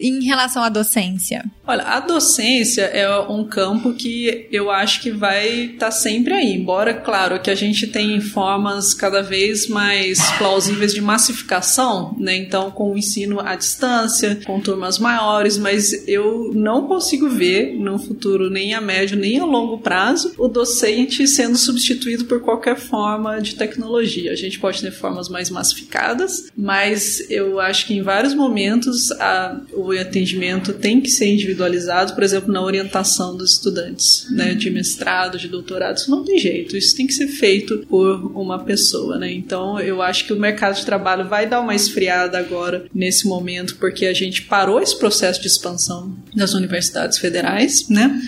[SPEAKER 1] em relação à docência?
[SPEAKER 3] Olha, a docência é um campo que eu acho que vai estar tá sempre aí. Embora, claro, que a gente tem formas cada vez mais plausíveis de massificação, né? Então, com o ensino à distância, com turmas maiores, mas eu não consigo ver no futuro, nem a médio, nem a longo prazo, o docente sendo substituído por qualquer forma de tecnologia. A gente pode ter formas mais massificadas, mas eu acho que em vários momentos a, o atendimento tem que ser individualizado, por exemplo, na orientação dos estudantes, né, de mestrado, de doutorado. Isso não tem jeito, isso tem que ser feito por uma pessoa, né? Então eu acho que o mercado de trabalho vai dar uma esfriada agora nesse momento, porque a gente parou esse processo de expansão das universidades federais, né?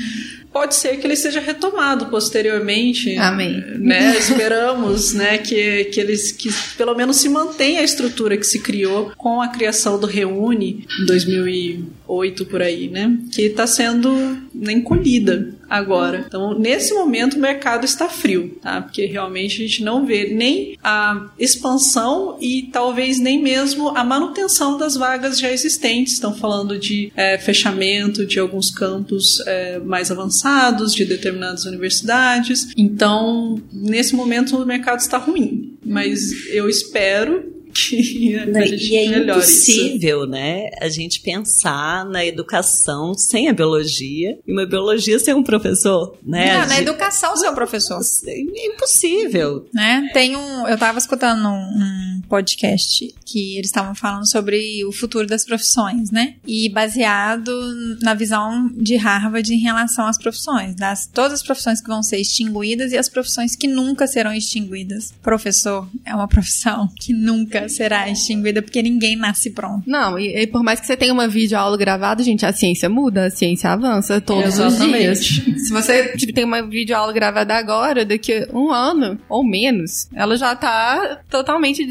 [SPEAKER 3] Pode ser que ele seja retomado posteriormente.
[SPEAKER 2] Amém.
[SPEAKER 3] Né? Esperamos, né, que, que eles que pelo menos se mantenha a estrutura que se criou com a criação do Reúne em 2008 por aí, né? Que está sendo encolhida agora. Então, nesse momento, o mercado está frio, tá? Porque realmente a gente não vê nem a expansão e talvez nem mesmo a manutenção das vagas já existentes. Estão falando de é, fechamento de alguns campos é, mais avançados, de determinadas universidades. Então, nesse momento, o mercado está ruim. Mas eu espero que a gente
[SPEAKER 4] e é impossível, isso. né, a gente pensar na educação sem a biologia e uma biologia sem um professor, né?
[SPEAKER 1] Não, na educação sem um professor.
[SPEAKER 4] É impossível.
[SPEAKER 1] Né? Tem um, eu tava escutando um, um podcast que eles estavam falando sobre o futuro das profissões, né? E baseado na visão de Harvard em relação às profissões, das todas as profissões que vão ser extinguidas e as profissões que nunca serão extinguidas. Professor é uma profissão que nunca será extinguida porque ninguém nasce pronto.
[SPEAKER 2] Não, e, e por mais que você tenha uma videoaula gravada, gente, a ciência muda, a ciência avança todos Exatamente. os dias. Se você tipo, tem uma videoaula gravada agora, daqui a um ano ou menos, ela já tá totalmente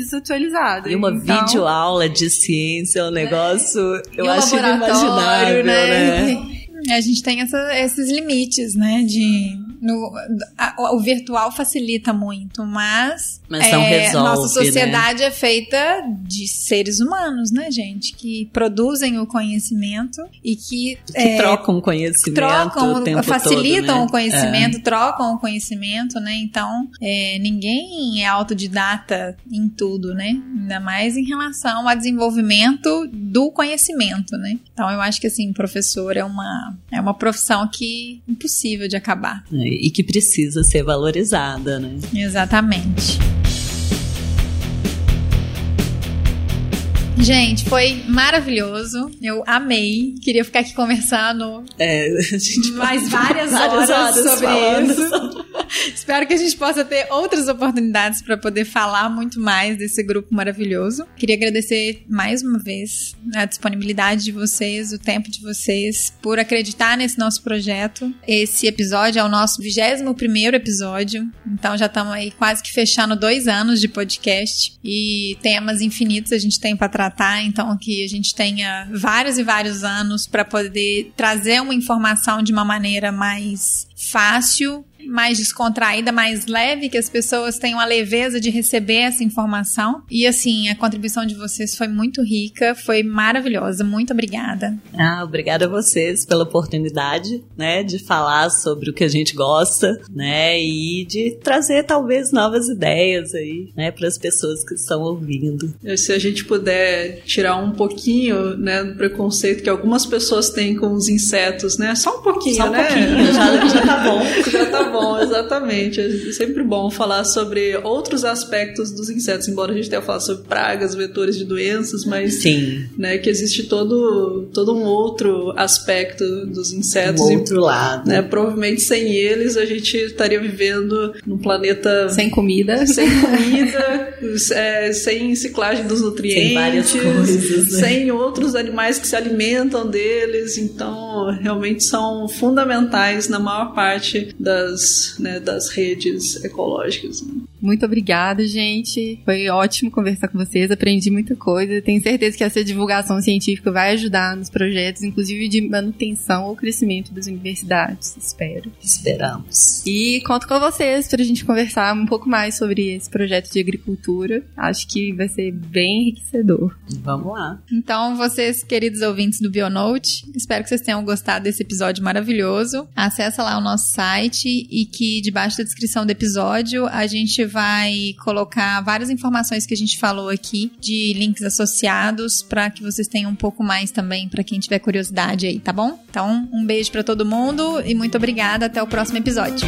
[SPEAKER 4] E uma então... videoaula de ciência é um negócio, eu acho inimaginável, né? né?
[SPEAKER 1] A gente tem essa, esses limites, né? De no, a, o virtual facilita muito, mas,
[SPEAKER 4] mas não é, resolve,
[SPEAKER 1] nossa sociedade né? é feita de seres humanos, né, gente? Que produzem o conhecimento e que,
[SPEAKER 4] que é, trocam conhecimento, trocam, o
[SPEAKER 1] facilitam
[SPEAKER 4] todo, né?
[SPEAKER 1] o conhecimento, é. trocam o conhecimento, né? Então, é, ninguém é autodidata em tudo, né? Ainda mais em relação ao desenvolvimento do conhecimento, né? Então, eu acho que assim, professor é uma é uma profissão que é impossível de acabar.
[SPEAKER 4] É, e que precisa ser valorizada, né?
[SPEAKER 1] Exatamente. Gente, foi maravilhoso. Eu amei. Queria ficar aqui conversando
[SPEAKER 4] é,
[SPEAKER 1] mais várias, várias horas, horas sobre isso. Espero que a gente possa ter outras oportunidades para poder falar muito mais desse grupo maravilhoso. Queria agradecer mais uma vez a disponibilidade de vocês, o tempo de vocês, por acreditar nesse nosso projeto. Esse episódio é o nosso 21 primeiro episódio, então já estamos aí quase que fechando dois anos de podcast e temas infinitos a gente tem para tratar, então que a gente tenha vários e vários anos para poder trazer uma informação de uma maneira mais fácil mais descontraída, mais leve, que as pessoas tenham a leveza de receber essa informação. E assim, a contribuição de vocês foi muito rica, foi maravilhosa. Muito obrigada.
[SPEAKER 4] Ah, obrigada a vocês pela oportunidade, né, de falar sobre o que a gente gosta, né, e de trazer talvez novas ideias aí, né, para as pessoas que estão ouvindo.
[SPEAKER 3] Se a gente puder tirar um pouquinho, né, do preconceito que algumas pessoas têm com os insetos, né, só um pouquinho,
[SPEAKER 4] só um
[SPEAKER 3] né?
[SPEAKER 4] pouquinho, já, já tá bom.
[SPEAKER 3] já tá bom, exatamente. É sempre bom falar sobre outros aspectos dos insetos, embora a gente tenha falado sobre pragas, vetores de doenças, mas
[SPEAKER 4] Sim.
[SPEAKER 3] Né, que existe todo, todo um outro aspecto dos insetos.
[SPEAKER 4] Um outro e, lado.
[SPEAKER 3] Né, provavelmente sem eles a gente estaria vivendo num planeta
[SPEAKER 2] sem comida,
[SPEAKER 3] sem comida, é, sem ciclagem dos nutrientes, sem
[SPEAKER 4] várias coisas,
[SPEAKER 3] né? sem outros animais que se alimentam deles. Então, realmente são fundamentais na maior parte das das, né, das redes ecológicas. Né?
[SPEAKER 2] Muito obrigada, gente. Foi ótimo conversar com vocês, aprendi muita coisa. Tenho certeza que essa divulgação científica vai ajudar nos projetos, inclusive de manutenção ou crescimento das universidades. Espero.
[SPEAKER 4] Esperamos.
[SPEAKER 2] E conto com vocês para a gente conversar um pouco mais sobre esse projeto de agricultura. Acho que vai ser bem enriquecedor.
[SPEAKER 4] Vamos lá.
[SPEAKER 1] Então, vocês, queridos ouvintes do Bionote, espero que vocês tenham gostado desse episódio maravilhoso. Acesse lá o nosso site e que debaixo da descrição do episódio a gente vai colocar várias informações que a gente falou aqui de links associados para que vocês tenham um pouco mais também para quem tiver curiosidade aí, tá bom? Então, um beijo para todo mundo e muito obrigada. Até o próximo episódio.